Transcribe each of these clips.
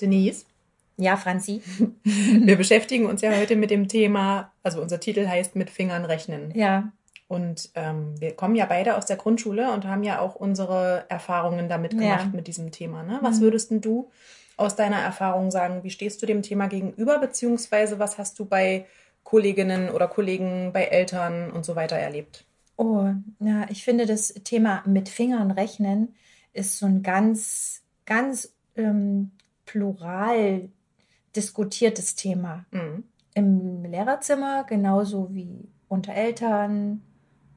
Denise. Ja, Franzi. Wir beschäftigen uns ja heute mit dem Thema, also unser Titel heißt mit Fingern rechnen. Ja. Und ähm, wir kommen ja beide aus der Grundschule und haben ja auch unsere Erfahrungen damit gemacht Ja. mit diesem Thema. Ne? Was würdest denn du aus deiner Erfahrung sagen? Wie stehst du dem Thema gegenüber? Beziehungsweise was hast du bei Kolleginnen oder Kollegen, bei Eltern und so weiter erlebt? Oh, ja, ich finde das Thema mit Fingern rechnen ist so ein ganz, ganz ähm, plural diskutiertes Thema. Mhm. Im Lehrerzimmer genauso wie unter Eltern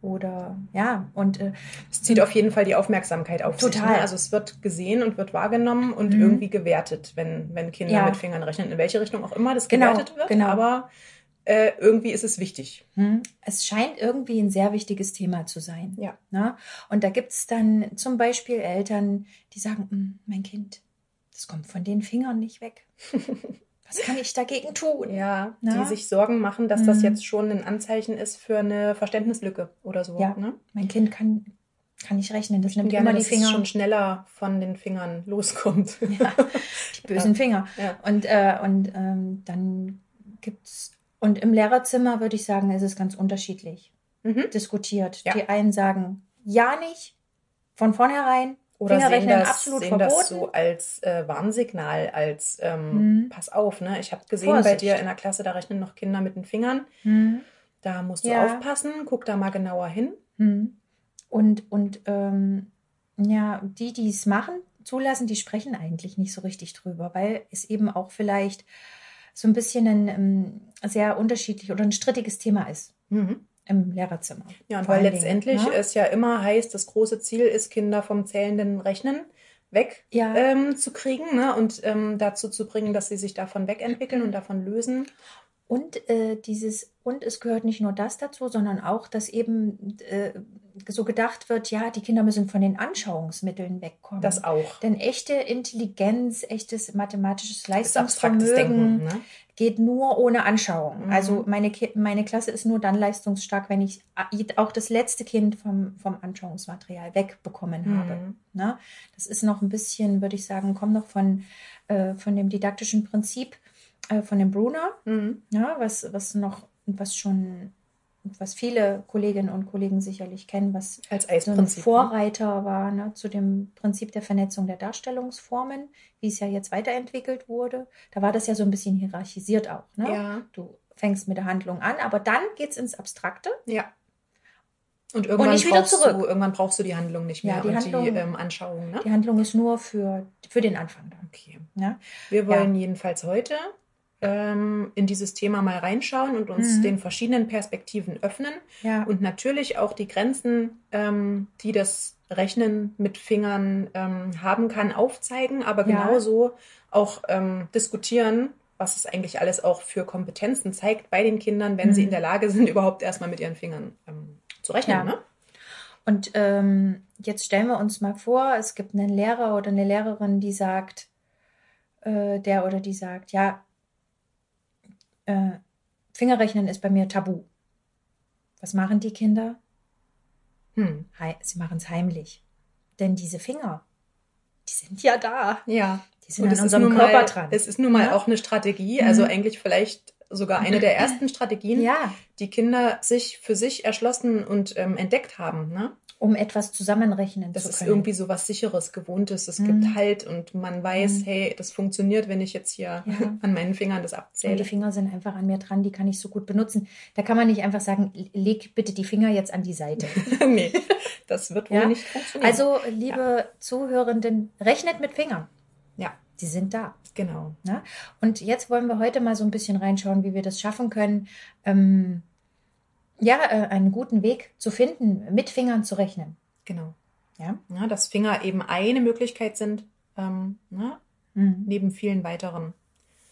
oder ja, und äh, Es zieht auf jeden Fall die Aufmerksamkeit auf sich. Total. Ne? Also es wird gesehen und wird wahrgenommen und Mhm. irgendwie gewertet, wenn, wenn Kinder Ja. mit Fingern rechnen. In welche Richtung auch immer das Genau, gewertet wird. genau. Aber äh, irgendwie ist es wichtig. Hm, Es scheint irgendwie ein sehr wichtiges Thema zu sein. Ja. Ne? Und da gibt es dann zum Beispiel Eltern, die sagen, "Hm, mein Kind, das kommt von den Fingern nicht weg. Was kann ich dagegen tun? Ja, Na? die sich Sorgen machen, dass das Mhm. jetzt schon ein Anzeichen ist für eine Verständnislücke oder so. Ja. Ne? Mein Kind kann, kann nicht rechnen, das Ich nimmt gerne, immer die dass es Finger. schon schneller von den Fingern loskommt. Ja, die bösen Finger. Ja. Und, äh, und ähm, dann gibt's und im Lehrerzimmer würde ich sagen, ist es ganz unterschiedlich Mhm. diskutiert. Ja. Die einen sagen ja nicht, von vornherein, Oder sehen Fingerrechnen das, absolut sehen verboten. das so als äh, Warnsignal, als ähm, Mhm. pass auf, ne? Ich habe gesehen, Vorsicht. bei dir in der Klasse, da rechnen noch Kinder mit den Fingern. Hm. Da musst du Ja. aufpassen, guck da mal genauer hin. Hm. Und, und ähm, ja, die, die es machen, zulassen, die sprechen eigentlich nicht so richtig drüber, weil es eben auch vielleicht so ein bisschen ein ähm, sehr unterschiedlich oder ein strittiges Thema ist Mhm. Im Lehrerzimmer. Ja, und weil letztendlich Dingen, ne? es ja immer heißt, das große Ziel ist, Kinder vom zählenden Rechnen weg Ja. ähm, zu kriegen ne? und ähm, dazu zu bringen, dass sie sich davon wegentwickeln und davon lösen. Und äh, dieses, und es gehört nicht nur das dazu, sondern auch, dass eben äh, so gedacht wird, ja, die Kinder müssen von den Anschauungsmitteln wegkommen. Das auch. Denn echte Intelligenz, echtes mathematisches Denken. Leistungsvermögen Ne? geht nur ohne Anschauung. Mhm. Also meine, Ki meine Klasse ist nur dann leistungsstark, wenn ich auch das letzte Kind vom, vom Anschauungsmaterial wegbekommen habe. Mhm. Ne? Das ist noch ein bisschen, würde ich sagen, kommt noch von, äh, von dem didaktischen Prinzip äh, von dem Brunner, Mhm. ja, was, was noch, was schon, was viele Kolleginnen und Kollegen sicherlich kennen, was Als so ein ne? Vorreiter war ne, zu dem Prinzip der Vernetzung der Darstellungsformen, wie es ja jetzt weiterentwickelt wurde. Da war das ja so ein bisschen hierarchisiert auch. Ne? Ja, Du fängst mit der Handlung an, aber dann geht es ins Abstrakte. ja. Und irgendwann, wieder brauchst. Du, irgendwann brauchst du die Handlung nicht mehr Ja, die und Handlung- die ähm, Anschauung. Ne? Die Handlung ist nur für, für den Anfang dann. Okay. Ne? Wir wollen jedenfalls heute ähm, in dieses Thema mal reinschauen und uns Mhm. den verschiedenen Perspektiven öffnen Ja. und natürlich auch die Grenzen, ähm, die das Rechnen mit Fingern ähm, haben kann, aufzeigen, aber Ja. genauso auch ähm, diskutieren, was es eigentlich alles auch für Kompetenzen zeigt bei den Kindern, wenn sie Mhm. in der Lage sind, überhaupt erstmal mit ihren Fingern ähm, zu rechnen. Ja. Ne? Und ähm, jetzt stellen wir uns mal vor, es gibt einen Lehrer oder eine Lehrerin, die sagt, äh, der oder die sagt, ja, äh, Fingerrechnen ist bei mir tabu. Was machen die Kinder? Hm. Sie machen es heimlich. Denn diese Finger, die sind ja da. Ja. Die sind Und an unserem Körper mal, dran. Es ist nun mal Ja. auch eine Strategie, also Mhm. eigentlich vielleicht sogar eine der ersten Strategien, ja, die Kinder sich für sich erschlossen und ähm, entdeckt haben. Ne? Um etwas zusammenrechnen Das zu ist können. irgendwie so was Sicheres, Gewohntes. Es Mhm. gibt Halt und man weiß, Mhm. hey, das funktioniert, wenn ich jetzt hier Ja. an meinen Fingern das Und die abzähle. Finger sind einfach an mir dran, die kann ich so gut benutzen. Da kann man nicht einfach sagen, leg bitte die Finger jetzt an die Seite. nee, das wird wohl Ja. nicht funktionieren. Also, liebe Zuhörenden, rechnet mit Fingern. Ja. Die sind da. genau. Ne? Und jetzt wollen wir heute mal so ein bisschen reinschauen, wie wir das schaffen können, ähm, ja, äh, einen guten Weg zu finden, mit Fingern zu rechnen. Genau. Ja. Ja, dass Finger eben eine Möglichkeit sind, ähm, ne, Mhm. neben vielen weiteren,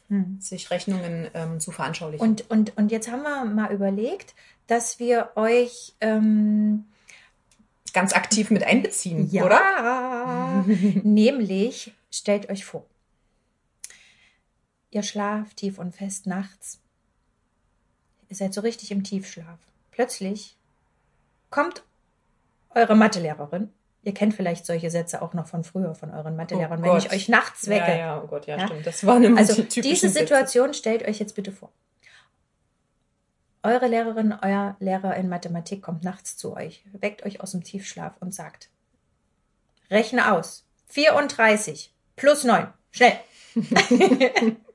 Mhm. sich Rechnungen ähm, zu veranschaulichen. Und, und, und jetzt haben wir mal überlegt, dass wir euch ähm, ganz aktiv mit einbeziehen, ja, oder? nämlich stellt euch vor, ihr schlaft tief und fest nachts. Ihr seid so richtig im Tiefschlaf. Plötzlich kommt eure Mathelehrerin, Ihr kennt vielleicht solche Sätze auch noch von früher, von euren Mathelehrern, Oh wenn ich euch nachts wecke. Ja, ja, oh Gott, ja, Ja? stimmt. Das waren immer Also die diese Sätze. Situation stellt euch jetzt bitte vor. Eure Lehrerin, euer Lehrer in Mathematik kommt nachts zu euch, weckt euch aus dem Tiefschlaf und sagt, rechne aus. 34 plus 9. Schnell.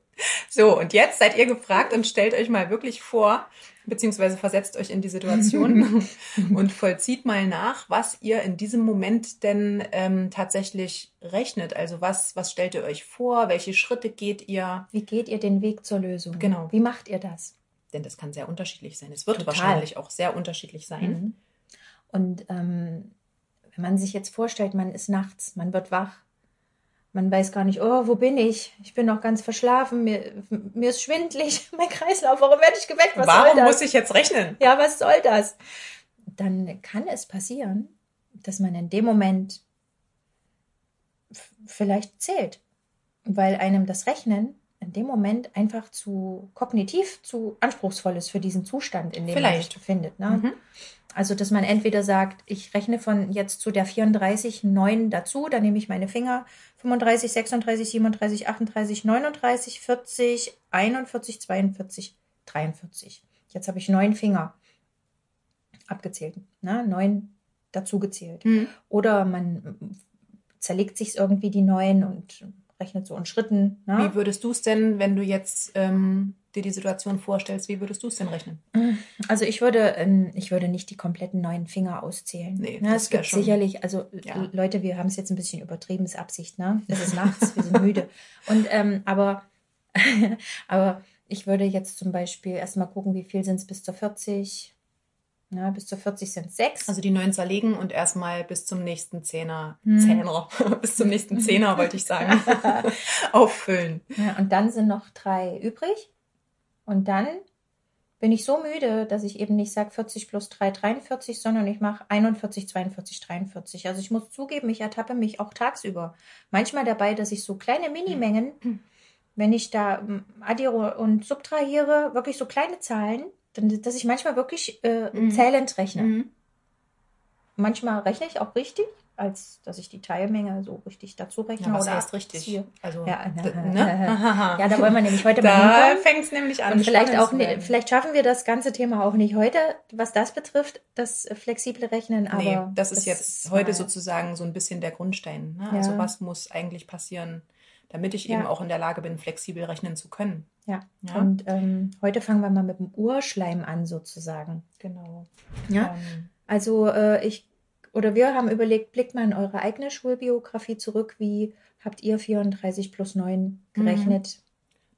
So, und jetzt seid ihr gefragt und stellt euch mal wirklich vor, beziehungsweise versetzt euch in die Situation und vollzieht mal nach, was ihr in diesem Moment denn ähm, tatsächlich rechnet. Also was, was stellt ihr euch vor? Welche Schritte geht ihr? Wie geht ihr den Weg zur Lösung? Genau. Wie macht ihr das? Denn das kann sehr unterschiedlich sein. Es wird Total. wahrscheinlich auch sehr unterschiedlich sein. Mhm. Und ähm, wenn man sich jetzt vorstellt, man ist nachts, man wird wach, man weiß gar nicht, oh, wo bin ich? Ich bin noch ganz verschlafen, mir, mir ist schwindlig, mein Kreislauf, warum werde ich geweckt? Was Warum muss ich jetzt rechnen? ja, was soll das? Dann kann es passieren, dass man in dem Moment vielleicht zählt, weil einem das Rechnen in dem Moment einfach zu kognitiv zu anspruchsvoll ist für diesen Zustand, in dem man Vielleicht. sich befindet. Ne? Mhm. Also, dass man entweder sagt, ich rechne von jetzt zu der 34 9 dazu, dann nehme ich meine Finger 35, 36, 37, 38, 39, 40, 41, 42, 43. Jetzt habe ich neun Finger abgezählt, ne? neun dazugezählt. Mhm. Oder man zerlegt sich irgendwie die neun und rechnet so in Schritten. Ne? Wie würdest du es denn, wenn du jetzt ähm, dir die Situation vorstellst, wie würdest du es denn rechnen? Also ich würde, ähm, ich würde nicht die kompletten neun Finger auszählen. Nee, ne, das es gibt schon- sicherlich, also Ja. Leute, wir haben es jetzt ein bisschen übertrieben, ist Absicht, ne? Es ist nachts, wir sind müde. Und ähm, aber, aber ich würde jetzt zum Beispiel erstmal gucken, wie viel sind es bis zur 40. Na, bis zur 40 sind sechs. Also die neun zerlegen und erstmal bis zum nächsten Zehner, Hm. Zehner, bis zum nächsten Zehner, wollte ich sagen, auffüllen. Ja, und dann sind noch drei übrig. Und dann bin ich so müde, dass ich eben nicht sage 40 plus 3, 43, sondern ich mache 41, 42, 43. Also ich muss zugeben, ich ertappe mich auch tagsüber. Manchmal dabei, dass ich so kleine Minimengen, wenn ich da ähm, addiere und subtrahiere, wirklich so kleine Zahlen, dass ich manchmal wirklich äh, Mhm. zählend rechne. Mhm. Manchmal rechne ich auch richtig, als dass ich die Teilmenge so richtig dazu rechne. Ja, was oder heißt richtig? Also, Ja, ja, ne? Ja, da wollen wir nämlich heute mal Da fängt es nämlich an. Und vielleicht auch, ne, vielleicht schaffen wir das ganze Thema auch nicht heute, was das betrifft, das flexible Rechnen. Aber Nee, das ist jetzt heute mal- sozusagen so ein bisschen der Grundstein. Ne? Ja. Also was muss eigentlich passieren, damit ich Ja. eben auch in der Lage bin, flexibel rechnen zu können. Ja. Ja, Und ähm, heute fangen wir mal mit dem Urschleim an, sozusagen. genau. Ja. Ähm, Also äh, ich oder wir haben überlegt, blickt mal in eure eigene Schulbiografie zurück. Wie habt ihr 34 plus 9 gerechnet?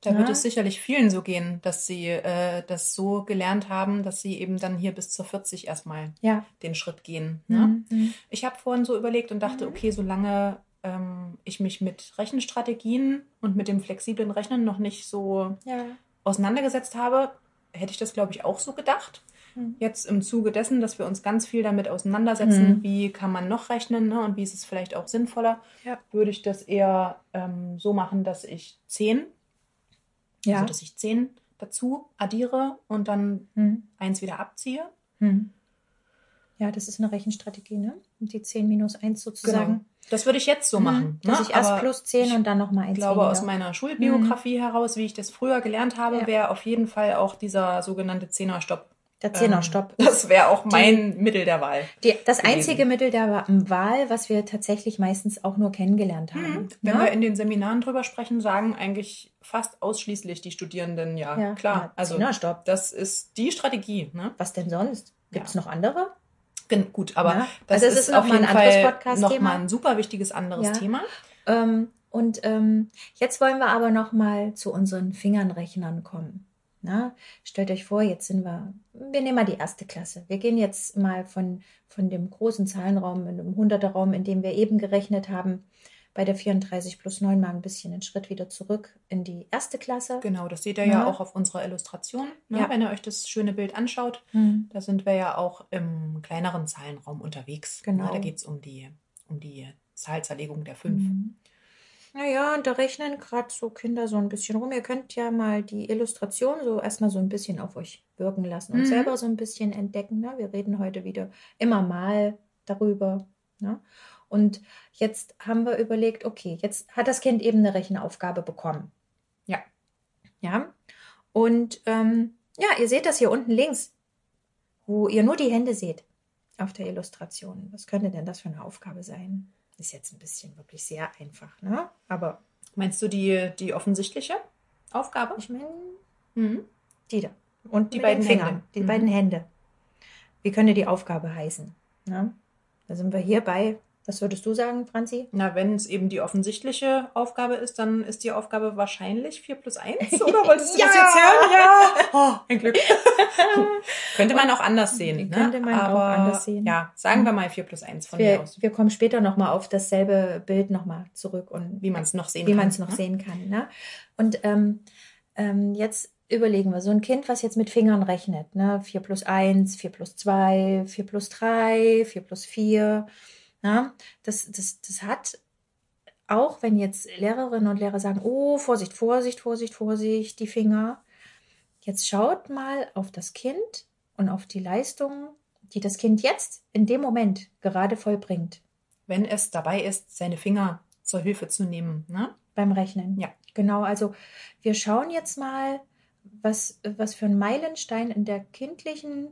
Da Ja. wird es sicherlich vielen so gehen, dass sie äh, das so gelernt haben, dass sie eben dann hier bis zur 40 erstmal Ja. den Schritt gehen. Ne? Mhm. Ich habe vorhin so überlegt und dachte, Mhm. okay, solange ähm, ich mich mit Rechenstrategien und mit dem flexiblen Rechnen noch nicht so Ja. auseinandergesetzt habe, hätte ich das, glaube ich, auch so gedacht. Mhm. Jetzt im Zuge dessen, dass wir uns ganz viel damit auseinandersetzen, Mhm. wie kann man noch rechnen ne, und wie ist es vielleicht auch sinnvoller, Ja. würde ich das eher ähm, so machen, dass ich 10, Ja. also dass ich 10 dazu addiere und dann Mhm. eins wieder abziehe. Mhm. Ja, das ist eine Rechenstrategie, ne? Die 10 minus 1 sozusagen. Genau. Das würde ich jetzt so Mhm. machen. Dass ne? ich erst Aber plus 10 und dann nochmal 1 Ich glaube, weniger. aus meiner Schulbiografie heraus, wie ich das früher gelernt habe, Ja. wäre auf jeden Fall auch dieser sogenannte Zehnerstopp. Der Zehnerstopp. Ähm, das wäre auch mein Mittel der Wahl. Die, das gewesen. einzige Mittel der Wa- Wahl, was wir tatsächlich meistens auch nur kennengelernt haben. Mhm. Wenn ne? wir in den Seminaren drüber sprechen, sagen eigentlich fast ausschließlich die Studierenden, ja, ja, klar. ja, Also Zehnerstopp. das ist die Strategie. Ne? Was denn sonst? Gibt es Ja. noch andere? Gut, aber Ja. das Also ist, ist auf jeden Fall nochmal ein super wichtiges anderes Ja. Thema. Ähm, und ähm, jetzt wollen wir aber noch mal zu unseren Fingernrechnern kommen. Na, stellt euch vor, jetzt sind wir, wir nehmen mal die erste Klasse. Wir gehen jetzt mal von, von dem großen Zahlenraum, in dem Hunderterraum, in dem wir eben gerechnet haben, bei der 34 plus 9 mal ein bisschen einen Schritt wieder zurück in die erste Klasse. Genau, das seht ihr Ja. ja, auch auf unserer Illustration, ne? Ja. wenn ihr euch das schöne Bild anschaut. Hm. Da sind wir ja auch im kleineren Zahlenraum unterwegs. Genau. Ne? Da geht es um die, um die Zahlzerlegung der fünf. Mhm. Naja, und da rechnen gerade so Kinder so ein bisschen rum. Ihr könnt ja mal die Illustration so erstmal so ein bisschen auf euch wirken lassen und Mhm. selber so ein bisschen entdecken. Ne? Wir reden heute wieder immer mal darüber. Ne? Und jetzt haben wir überlegt, okay, jetzt hat das Kind eben eine Rechenaufgabe bekommen. Ja. Ja. Und ähm, ja, ihr seht das hier unten links, wo ihr nur die Hände seht auf der Illustration. Was könnte denn das für eine Aufgabe sein? Ist jetzt ein bisschen wirklich sehr einfach, ne? Aber Meinst du die, die offensichtliche Aufgabe? ich meine, Mhm. die da. Und Die beiden Fingern, Hände. die Mhm. beiden Hände. Wie könnte die Aufgabe heißen? Ne? Da sind wir hier bei, was würdest du sagen, Franzi? Na, wenn es eben die offensichtliche Aufgabe ist, dann ist die Aufgabe wahrscheinlich 4 plus 1, oder wolltest du Ja! das jetzt hören? Ja! Oh, ein Glück. Könnte man auch anders sehen. Ne? Könnte man auch Aber, anders sehen. Ja, sagen wir mal 4 plus 1 von mir Wir, aus. wir kommen später nochmal auf dasselbe Bild nochmal zurück und Wie man es noch sehen wie kann. man es noch ne? sehen kann. Ne? Und ähm, ähm, jetzt überlegen wir, so ein Kind, was jetzt mit Fingern rechnet, ne? 4 plus 1, 4 plus 2, 4 plus 3, 4 plus 4, ne? das, das, das hat, auch wenn jetzt Lehrerinnen und Lehrer sagen, oh, Vorsicht, Vorsicht, Vorsicht, Vorsicht, die Finger, jetzt schaut mal auf das Kind und auf die Leistungen, die das Kind jetzt in dem Moment gerade vollbringt Wenn es dabei ist, seine Finger zur Hilfe zu nehmen. Ne? beim Rechnen. Ja. Genau, also wir schauen jetzt mal, was, was für ein Meilenstein in der kindlichen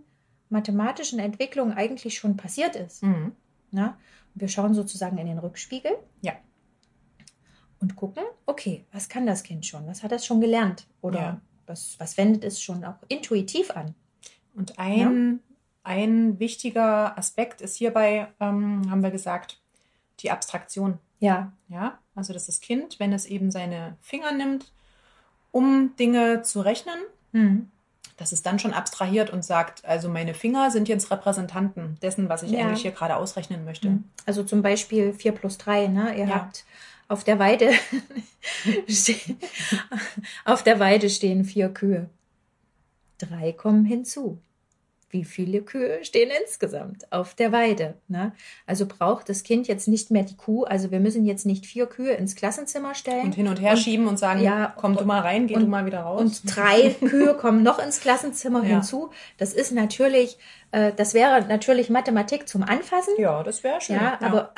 mathematischen Entwicklung eigentlich schon passiert ist. Mhm. Ne? Wir schauen sozusagen in den Rückspiegel. Ja. Und gucken, okay, was kann das Kind schon? Was hat es schon gelernt? Oder Ja. was, was wendet es schon auch intuitiv an? Und ein, ein wichtiger Aspekt ist hierbei, ähm, haben wir gesagt, die Abstraktion. Ja, Ja, also dass das Kind, wenn es eben seine Finger nimmt, um Dinge zu rechnen, hm. Dass es dann schon abstrahiert und sagt, also meine Finger sind jetzt Repräsentanten dessen, was ich Ja. eigentlich hier gerade ausrechnen möchte. Also zum Beispiel 4 plus 3, ne? Ihr Ja. habt auf der Weide auf der Weide stehen vier Kühe. Drei kommen hinzu. Wie viele Kühe stehen insgesamt auf der Weide? Ne? Also braucht das Kind jetzt nicht mehr die Kuh. Also wir müssen jetzt nicht vier Kühe ins Klassenzimmer stellen. Und hin und her schieben und sagen, ja, komm du mal rein, geh und- du mal wieder raus. Und drei Kühe kommen noch ins Klassenzimmer Ja. hinzu. Das ist natürlich, äh, das wäre natürlich Mathematik zum Anfassen. ja, das wäre schön. Ja, aber,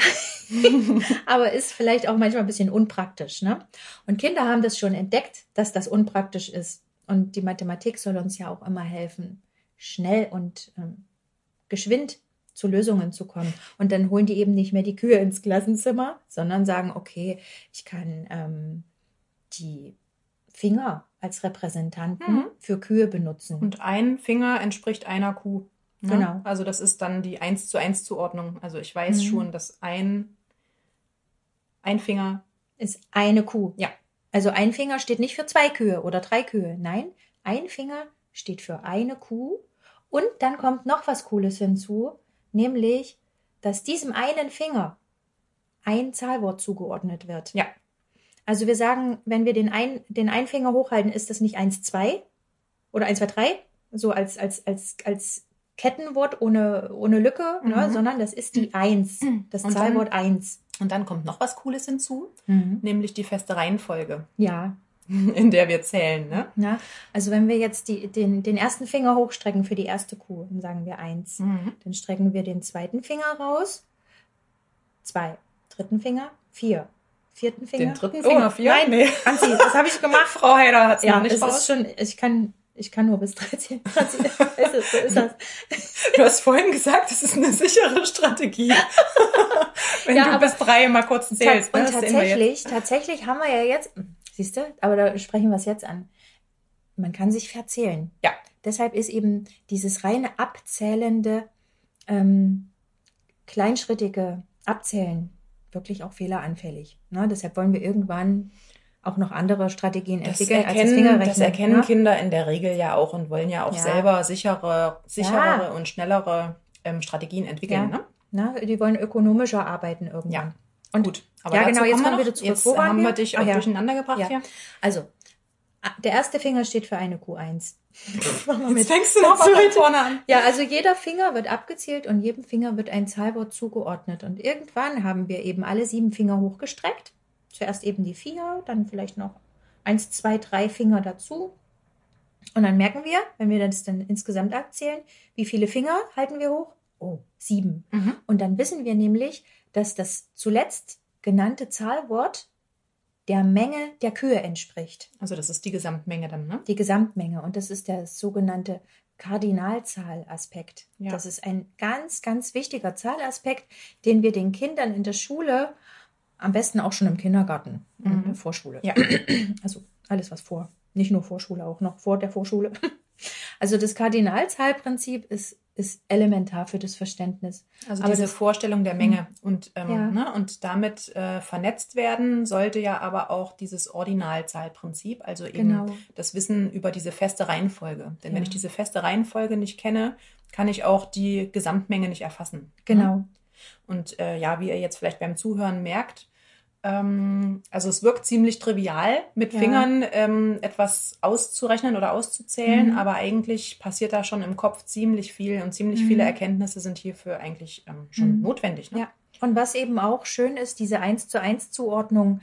aber ist vielleicht auch manchmal ein bisschen unpraktisch. Ne? Und Kinder haben das schon entdeckt, dass das unpraktisch ist. Und die Mathematik soll uns ja auch immer helfen, schnell und ähm, geschwind zu Lösungen zu kommen. Und dann holen die eben nicht mehr die Kühe ins Klassenzimmer, sondern sagen, okay, ich kann ähm, die Finger als Repräsentanten Mhm. für Kühe benutzen. Und ein Finger entspricht einer Kuh. Ne? Genau. Also das ist dann die 1 zu 1 Zuordnung. Also ich weiß Mhm. schon, dass ein, ein Finger, ist eine Kuh. Ja. Also ein Finger steht nicht für zwei Kühe oder drei Kühe. Nein, ein Finger steht für eine Kuh. Und dann kommt noch was Cooles hinzu, nämlich, dass diesem einen Finger ein Zahlwort zugeordnet wird. Ja. Also wir sagen, wenn wir den, ein, den einen Finger hochhalten, ist das nicht 1, 2 oder 1, 2, 3, so als, als, als, als Kettenwort ohne, ohne Lücke, ne, Mhm. sondern das ist die 1, das Und dann- Zahlwort 1. und dann kommt noch was Cooles hinzu, Mhm. nämlich die feste Reihenfolge, Ja, in der wir zählen. Ne? Ja, also wenn wir jetzt die, den, den ersten Finger hochstrecken für die erste Kuh, dann sagen wir eins. Mhm. Dann strecken wir den zweiten Finger raus. Zwei. Dritten Finger. Vier. Vierten Finger. Den dritten Finger, oh, vier? Nein, Nee. Franzi, das habe ich gemacht. Frau Heider hat es ja, noch nicht es schon, ich kann, ich kann nur bis 13. Franzi, ist es, so ist das. Du hast vorhin gesagt, das ist eine sichere Strategie. Wenn Ja, du bis drei mal kurz zählst. und ne? Jetzt. tatsächlich, tatsächlich haben wir ja jetzt, siehst du, aber da sprechen wir es jetzt an. Man kann sich verzählen. Ja. Deshalb ist eben dieses reine abzählende, ähm, kleinschrittige Abzählen wirklich auch fehleranfällig. Ne? Deshalb wollen wir irgendwann auch noch andere Strategien Das entwickeln als das erkennen, Fingerrechnen. das erkennen ne? Kinder in der Regel ja auch und wollen ja auch Ja. selber sichere, sicherere Ja. und schnellere ähm, Strategien entwickeln. Ja. Ne? Ne? Die wollen ökonomischer arbeiten irgendwann. Ja. Und Gut, Ja, dazu genau, jetzt kommen wir wieder zurück. Jetzt Wo haben wir? wir dich Ah, auch ja. durcheinander gebracht Ja. hier. Also, der erste Finger steht für eine Q1. Jetzt fängst du noch von vorne an. Ja, also jeder Finger wird abgezählt und jedem Finger wird ein Zahlwort zugeordnet. Und irgendwann haben wir eben alle sieben Finger hochgestreckt. Zuerst eben die vier, dann vielleicht noch eins, zwei, drei Finger dazu. Und dann merken wir, wenn wir das dann insgesamt abzählen, wie viele Finger halten wir hoch? Oh, sieben. Mhm. Und dann wissen wir nämlich, dass das zuletzt genannte Zahlwort der Menge der Kühe entspricht. Also das ist die Gesamtmenge dann, ne? Die Gesamtmenge. Und das ist der sogenannte Kardinalzahlaspekt. Ja. Das ist ein ganz, ganz wichtiger Zahlaspekt, den wir den Kindern in der Schule, am besten auch schon im Kindergarten, in der Vorschule. Ja. Also alles, was vor, nicht nur Vorschule, auch noch vor der Vorschule. Also das Kardinalzahlprinzip ist, ist elementar für das Verständnis. Also Aber diese das- Vorstellung der Menge und, ähm, Ja. ne, und damit äh, vernetzt werden sollte ja aber auch dieses Ordinalzahlprinzip, also eben Genau. das Wissen über diese feste Reihenfolge. Denn Ja. wenn ich diese feste Reihenfolge nicht kenne, kann ich auch die Gesamtmenge nicht erfassen. Ne? Genau. Und äh, ja, wie ihr jetzt vielleicht beim Zuhören merkt, ähm, also es wirkt ziemlich trivial, mit Ja. Fingern ähm, etwas auszurechnen oder auszuzählen, Mhm. aber eigentlich passiert da schon im Kopf ziemlich viel und ziemlich Mhm. viele Erkenntnisse sind hierfür eigentlich ähm, schon Mhm. notwendig. Ne? Ja. Und was eben auch schön ist, diese 1 zu 1 Zuordnung,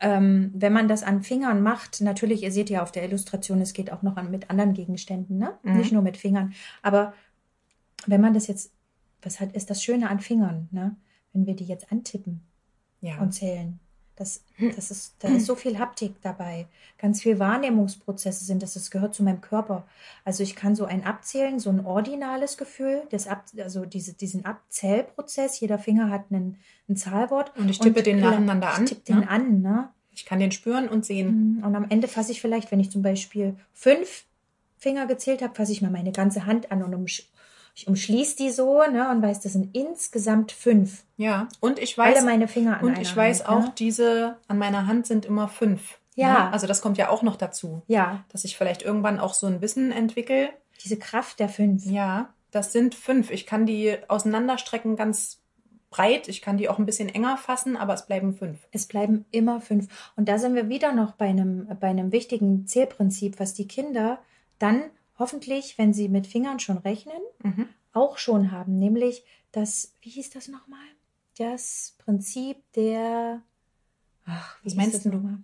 ähm, wenn man das an Fingern macht, natürlich, ihr seht ja auf der Illustration, es geht auch noch an, mit anderen Gegenständen, ne? Mhm. nicht nur mit Fingern. Aber wenn man das jetzt, was hat, ist das Schöne an Fingern, ne? wenn wir die jetzt antippen Ja. und zählen. Das, das ist, da ist so viel Haptik dabei. Ganz viel Wahrnehmungsprozesse sind das. Das gehört zu meinem Körper. Also ich kann so ein Abzählen, so ein ordinales Gefühl, das Ab, also diese, diesen Abzählprozess. Jeder Finger hat einen, ein Zahlwort. Und ich tippe den nacheinander an, Ich tippe den ne? an, ne? ich kann den spüren und sehen. Und am Ende fasse ich vielleicht, wenn ich zum Beispiel fünf Finger gezählt habe, fasse ich mal meine ganze Hand an und ich umschließe die so, ne? Und weiß, das sind insgesamt fünf. Ja. Und ich weiß, Alle meine Finger an und ich weiß Hand, auch, ne? diese an meiner Hand sind immer fünf. Ja. Ne? Also das kommt ja auch noch dazu, Ja, dass ich vielleicht irgendwann auch so ein Wissen entwickle, diese Kraft der fünf. Ja, das sind fünf. Ich kann die auseinanderstrecken ganz breit. Ich kann die auch ein bisschen enger fassen, aber es bleiben fünf. Es bleiben immer fünf. Und da sind wir wieder noch bei einem, bei einem wichtigen Zählprinzip, was die Kinder dann hoffentlich, wenn sie mit Fingern schon rechnen, Mhm. auch schon haben. Nämlich das, wie hieß das nochmal? Das Prinzip der, ach, wie Was meinst das du? nochmal?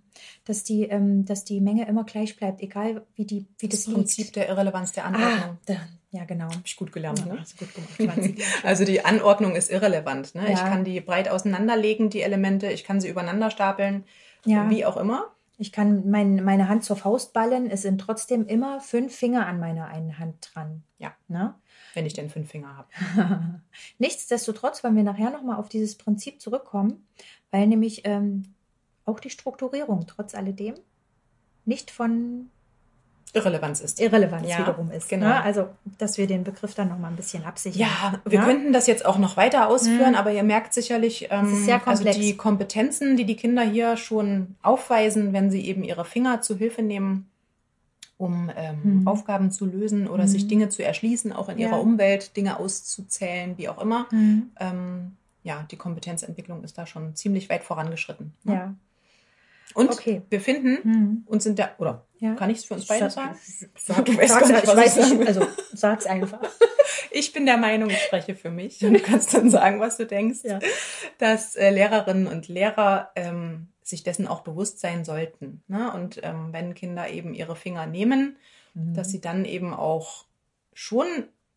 Dass die, ähm, dass die Menge immer gleich bleibt, egal wie die, wie das, Das Prinzip liegt. der Irrelevanz der Ah, Anordnung. da, ja, genau. Hab ich gut gelernt, Ja, ne? gut gemacht. 20 Jahre. Also die Anordnung ist irrelevant. Ne? Ja. Ich kann die breit auseinanderlegen, die Elemente. Ich kann sie übereinander stapeln, Ja. wie auch immer. Ich kann mein, meine Hand zur Faust ballen. Es sind trotzdem immer fünf Finger an meiner einen Hand dran. Ja. Ne? Wenn ich denn fünf Finger habe. Nichtsdestotrotz wollen wir nachher nochmal auf dieses Prinzip zurückkommen, weil nämlich ähm, auch die Strukturierung trotz alledem nicht von Irrelevanz ist. Irrelevanz Ja, wiederum ist. genau. Ne? Also, dass wir den Begriff dann nochmal ein bisschen absichern. Ja, wir Ja? könnten das jetzt auch noch weiter ausführen, Mhm. aber ihr merkt sicherlich, ähm, also die Kompetenzen, die die Kinder hier schon aufweisen, wenn sie eben ihre Finger zu Hilfe nehmen, um ähm, Mhm. Aufgaben zu lösen oder Mhm. sich Dinge zu erschließen, auch in Ja. ihrer Umwelt, Dinge auszuzählen, wie auch immer. Mhm. Ähm, ja, die Kompetenzentwicklung ist da schon ziemlich weit vorangeschritten. ne? Ja. Und Okay. wir finden Mhm. uns in der, oder Ja. kann ich es für uns beide Sag- sagen? Sag, du weißt Sag's, gar nicht, ich weiß ich nicht, also sag's einfach. Ich bin der Meinung, ich spreche für mich und du kannst dann sagen, was du denkst, Ja. dass äh, Lehrerinnen und Lehrer ähm, sich dessen auch bewusst sein sollten. Ne? Und ähm, wenn Kinder eben ihre Finger nehmen, Mhm. dass sie dann eben auch schon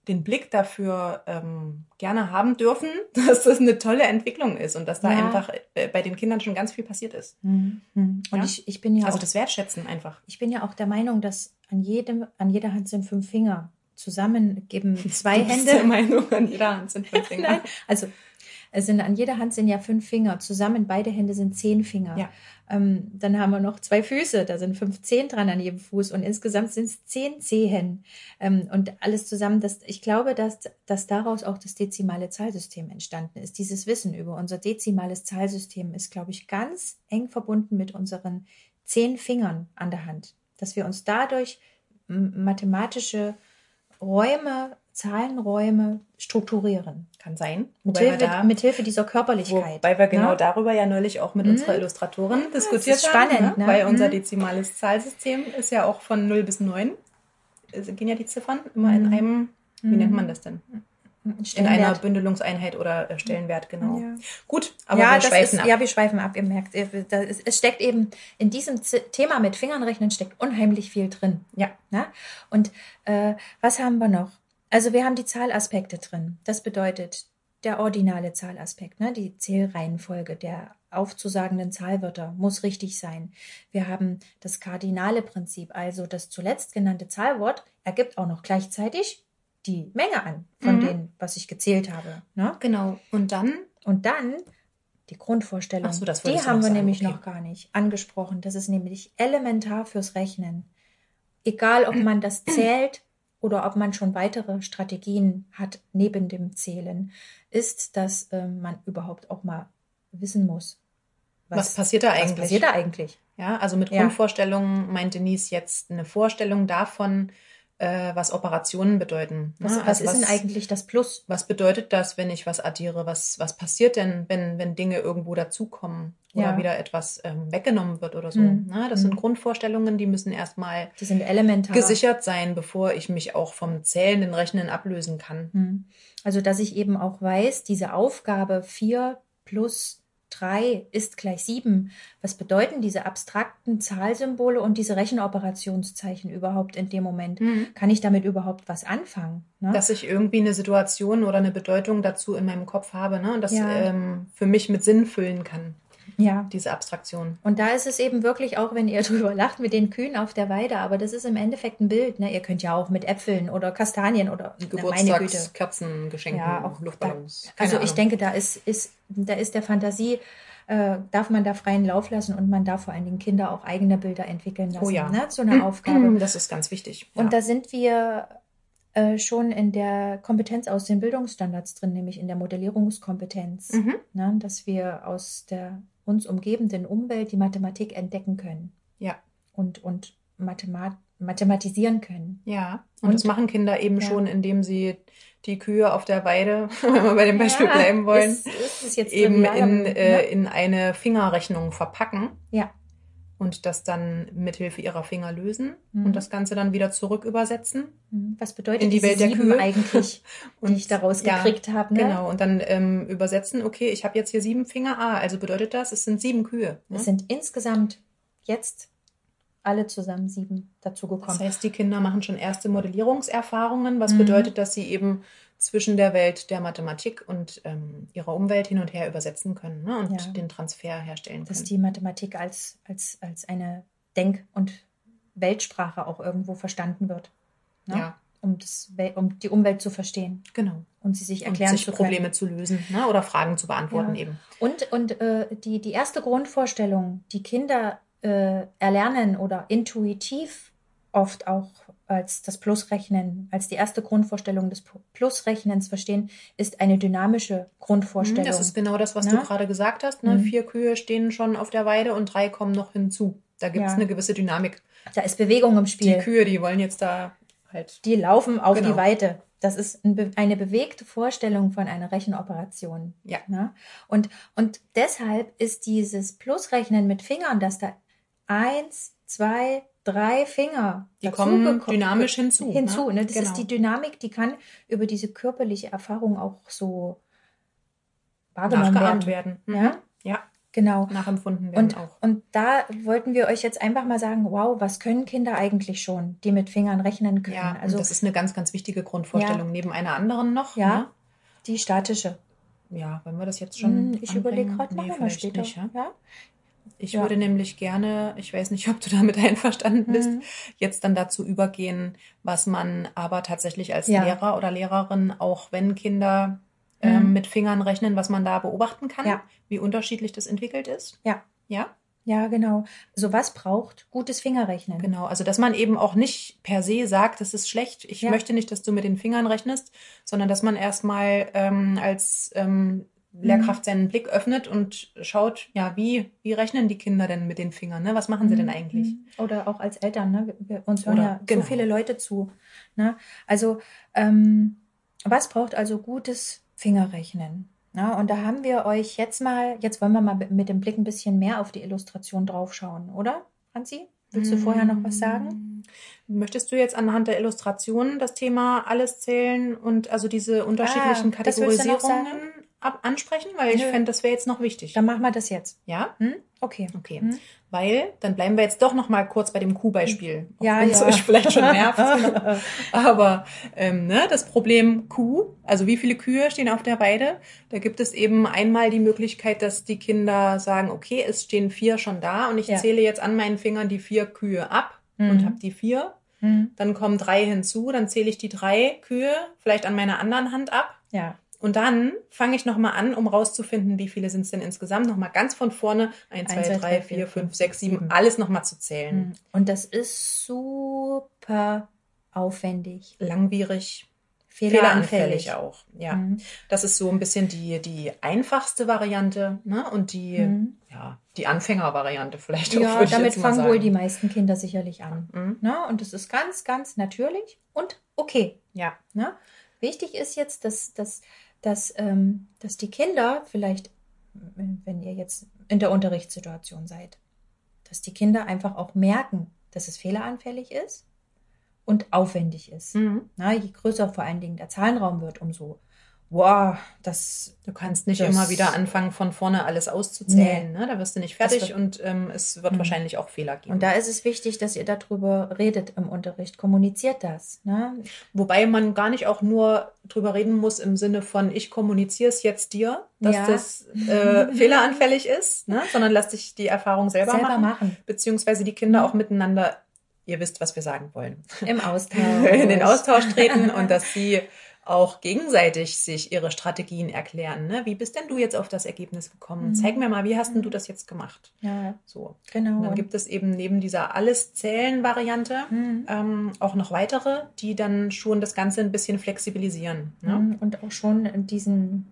den Blick dafür ähm, gerne haben dürfen, dass das eine tolle Entwicklung ist und dass da Ja. einfach äh, bei den Kindern schon ganz viel passiert ist. Mhm. Mhm. Und Ja. ich, ich bin ja Also auch das Wertschätzen einfach. Ich bin ja auch der Meinung, dass an jedem, an jeder Hand sind fünf Finger. Zusammen geben zwei bist der Hände. Meinung, an jeder Hand sind fünf Finger. Nein, also es sind an jeder Hand sind ja fünf Finger. Zusammen beide Hände sind zehn Finger. Ja. Ähm, dann haben wir noch zwei Füße, da sind fünf Zehen dran an jedem Fuß und insgesamt sind es zehn Zehen. Ähm, und alles zusammen, das, ich glaube, dass, dass daraus auch das dezimale Zahlsystem entstanden ist. Dieses Wissen über unser dezimales Zahlsystem ist, glaube ich, ganz eng verbunden mit unseren zehn Fingern an der Hand. Dass wir uns dadurch mathematische Räume, Zahlenräume strukturieren. Kann sein. Mithilfe, da mithilfe dieser Körperlichkeit. Wobei wir genau ne? darüber ja neulich auch mit Mhm. unserer Illustratorin diskutiert ist haben. spannend, ne? ne? Weil unser Mhm. dezimales Zahlsystem ist ja auch von 0 bis 9. Es gehen ja die Ziffern immer in Mhm. einem, wie Mhm. nennt man das denn? In einer. Bündelungseinheit oder äh, Stellenwert, genau. Ja. Gut, aber ja, wir das schweifen ist, ab. ja, wir schweifen ab. Ihr merkt, ist- es steckt eben in diesem Thema mit Fingern rechnen steckt unheimlich viel drin. Ja. Ne? Und äh, was haben wir noch? Also wir haben die Zahlaspekte drin. Das bedeutet der ordinale Zahlaspekt, ne? die Zählreihenfolge der aufzusagenden Zahlwörter muss richtig sein. Wir haben das kardinale Prinzip, also das zuletzt genannte Zahlwort ergibt auch noch gleichzeitig die Menge an von Mhm. dem, was ich gezählt habe. Ne? Genau. Und dann Und dann die Grundvorstellung. Ach so, das die haben wir sagen, nämlich okay. noch gar nicht angesprochen. Das ist nämlich elementar fürs Rechnen. Egal, ob man das zählt oder ob man schon weitere Strategien hat neben dem Zählen, ist, dass ähm, man überhaupt auch mal wissen muss. Was passiert da Was eigentlich? passiert da eigentlich? Ja, also mit Ja. Grundvorstellungen meint Denise jetzt eine Vorstellung davon, äh, was Operationen bedeuten. Was, ne? was Also ist denn eigentlich das Plus? Was bedeutet das, wenn ich was addiere? Was, was passiert denn, wenn, wenn Dinge irgendwo dazukommen oder Ja. wieder etwas ähm, weggenommen wird oder so? Mhm. Ne? Das Mhm. sind Grundvorstellungen, die müssen erstmal Die sind elementar. gesichert sein, bevor ich mich auch vom zählenden Rechnen ablösen kann. Hm. Also, dass ich eben auch weiß, diese Aufgabe 4 plus 3 ist gleich 7. Was bedeuten diese abstrakten Zahlsymbole und diese Rechenoperationszeichen überhaupt in dem Moment? Kann ich damit überhaupt was anfangen? Ne? Dass ich irgendwie eine Situation oder eine Bedeutung dazu in meinem Kopf habe ne? und das Ja. ähm, für mich mit Sinn füllen kann, ja. diese Abstraktion. Und da ist es eben wirklich auch, wenn ihr drüber lacht, mit den Kühen auf der Weide, aber das ist im Endeffekt ein Bild. Ne? Ihr könnt ja auch mit Äpfeln oder Kastanien oder. Geburtstagskerzen, Geschenken, Ja, auch Luftballons. Da, also ich Ahnung. denke, da ist, ist, da ist der Fantasie, äh, darf man da freien Lauf lassen und man darf vor allen Dingen Kinder auch eigene Bilder entwickeln lassen Oh ja. ne, zu einer Aufgabe. Das ist ganz wichtig. Und ja. da sind wir äh, schon in der Kompetenz aus den Bildungsstandards drin, nämlich in der Modellierungskompetenz, Mhm. ne, dass wir aus der uns umgebenden Umwelt die Mathematik entdecken können Ja. und, und Mathemat mathematisieren können. Ja, und, Und- das machen Kinder eben Ja. schon, indem sie die Kühe auf der Weide, wenn wir bei dem Beispiel Ja, bleiben wollen, Ist, ist eben in, aber, äh, ne? in eine Fingerrechnung verpacken Ja. Und das dann mithilfe ihrer Finger lösen Mhm. und das Ganze dann wieder zurück übersetzen. Hm, Was bedeutet in die Welt der sieben Kühe. eigentlich, die Und ich daraus ja, gekriegt habe? Ne? Genau, und dann ähm, übersetzen, okay, ich habe jetzt hier sieben Finger, ah, also bedeutet das, es sind sieben Kühe. Ne? Es sind insgesamt jetzt alle zusammen sieben Das dazugekommen. heißt, die Kinder machen schon erste Modellierungserfahrungen, was Mhm. bedeutet, dass sie eben zwischen der Welt der Mathematik und ähm, ihrer Umwelt hin und her übersetzen können ne? und Ja. den Transfer herstellen Dass können. die Mathematik als, als, als eine Denk- und Weltsprache auch irgendwo verstanden wird. Ne? Ja, Um, das, um die Umwelt zu verstehen genau. und sie sich Und erklären sich zu können. Probleme zu lösen ne? oder Fragen zu beantworten Ja. eben. Und, und äh, die, die erste Grundvorstellung, die Kinder äh, erlernen oder intuitiv oft auch als das Plusrechnen, als die erste Grundvorstellung des Plusrechnens verstehen, ist eine dynamische Grundvorstellung. Das ist genau das, was Ne? du gerade gesagt hast. Ne? Mhm. Vier Kühe stehen schon auf der Weide und drei kommen noch hinzu. Da gibt es Ja. eine gewisse Dynamik. da ist Bewegung im Die Spiel. Kühe, die wollen jetzt da halt. Die laufen auf Genau. die Weite. Das ist eine bewegte Vorstellung von einer Rechenoperation. Ja. Ne? Und, und deshalb ist dieses Plusrechnen mit Fingern, dass da eins, zwei, drei Finger Die dazu kommen dynamisch hinzu, ne? Hinzu, ne? Das Genau. ist die Dynamik, die kann über diese körperliche Erfahrung auch so wahrgenommen Nachgeahmt werden. werden. Mhm. Ja? ja, Genau. nachempfunden werden Und, auch. und da wollten wir euch jetzt einfach mal sagen, wow, was können Kinder eigentlich schon, die mit Fingern rechnen können? Ja, also das ist eine ganz, ganz wichtige Grundvorstellung. Neben einer anderen noch. Ja. die statische. Ne? Ja, wollen wir das jetzt schon? Hm, ich überlege gerade, Nee, machen wir später. Nicht, ja? ja? Ich Ja. würde nämlich gerne, ich weiß nicht, ob du damit einverstanden bist, Mhm. jetzt dann dazu übergehen, was man aber tatsächlich als Ja. Lehrer oder Lehrerin, auch wenn Kinder ähm, Mhm. mit Fingern rechnen, was man da beobachten kann, Ja. wie unterschiedlich das entwickelt ist. Ja. Ja, Ja, genau. Also was braucht gutes Fingerrechnen? genau. Also, dass man eben auch nicht per se sagt, das ist schlecht, ich Ja. möchte nicht, dass du mit den Fingern rechnest, sondern dass man erstmal ähm, als ähm, Lehrkraft seinen Blick öffnet und schaut, ja, wie, wie rechnen die Kinder denn mit den Fingern? Ne? Was machen sie denn eigentlich? Mhm. Oder auch als Eltern, ne? Wir, uns hören Oder- ja genau. so viele Leute zu. Ne? Also, ähm, was braucht also gutes Fingerrechnen? Na, und da haben wir euch jetzt mal, jetzt wollen wir mal mit- dem Blick ein bisschen mehr auf die Illustration draufschauen, oder, Franzi? Willst du vorher noch was sagen? Mm. Möchtest du jetzt anhand der Illustrationen das Thema alles zählen und also diese unterschiedlichen Ah, du noch Kategorisierungen ab ansprechen? Weil ich fände, das wäre jetzt noch wichtig. Dann machen wir das jetzt. Ja? Hm? Okay. Okay. Hm? Weil, dann bleiben wir jetzt doch noch mal kurz bei dem Kuhbeispiel. Ja, ja. euch vielleicht schon nervt. Aber ähm, ne, das Problem Kuh, also wie viele Kühe stehen auf der Weide, da gibt es eben einmal die Möglichkeit, dass die Kinder sagen, okay, es stehen vier schon da und ich Ja. zähle jetzt an meinen Fingern die vier Kühe ab Mhm. und habe die vier. Mhm. Dann kommen drei hinzu, dann zähle ich die drei Kühe vielleicht an meiner anderen Hand ab. Ja. Und dann fange ich nochmal an, um rauszufinden, wie viele sind es denn insgesamt. Nochmal ganz von vorne. 1, 2, 3, 4, 5, 6, 7. Alles nochmal zu zählen. Mhm. Und das ist super aufwendig. Langwierig, Fehleranfällig. fehleranfällig auch. Ja, Mhm. das ist so ein bisschen die, die einfachste Variante ne? und die, Mhm. ja, die Anfängervariante vielleicht auch. Ja, ich damit fangen wohl sagen. die meisten Kinder sicherlich an. Mhm. Ne? Und das ist ganz, ganz natürlich und okay. Ja, Ne? Wichtig ist jetzt, dass, dass, dass, ähm, dass die Kinder vielleicht, wenn ihr jetzt in der Unterrichtssituation seid, dass die Kinder einfach auch merken, dass es fehleranfällig ist und aufwendig ist. mhm. Na, je größer vor allen Dingen der Zahlenraum wird, umso, wow, das, Du kannst nicht immer wieder anfangen, von vorne alles auszuzählen. Ne? Da wirst du nicht fertig und ähm, es wird Mhm. wahrscheinlich auch Fehler geben. und da ist es wichtig, dass ihr darüber redet im Unterricht, kommuniziert das. Ne? Wobei man gar nicht auch nur drüber reden muss im Sinne von, ich kommuniziere es jetzt dir, dass Ja. das äh, fehleranfällig ist, ne? sondern lass dich die Erfahrung selber, Selber machen, machen. beziehungsweise die Kinder auch miteinander, ihr wisst, was wir sagen wollen, Im Austausch. in den Austausch treten und dass sie auch gegenseitig sich ihre Strategien erklären. Ne? Wie bist denn du jetzt auf das Ergebnis gekommen? Mhm. Zeig mir mal, wie hast denn du das jetzt gemacht? Ja, So. genau. Und dann gibt es eben neben dieser Alles-Zählen-Variante Mhm. ähm, auch noch weitere, die dann schon das Ganze ein bisschen flexibilisieren. Ne? Mhm. Und auch schon diesen,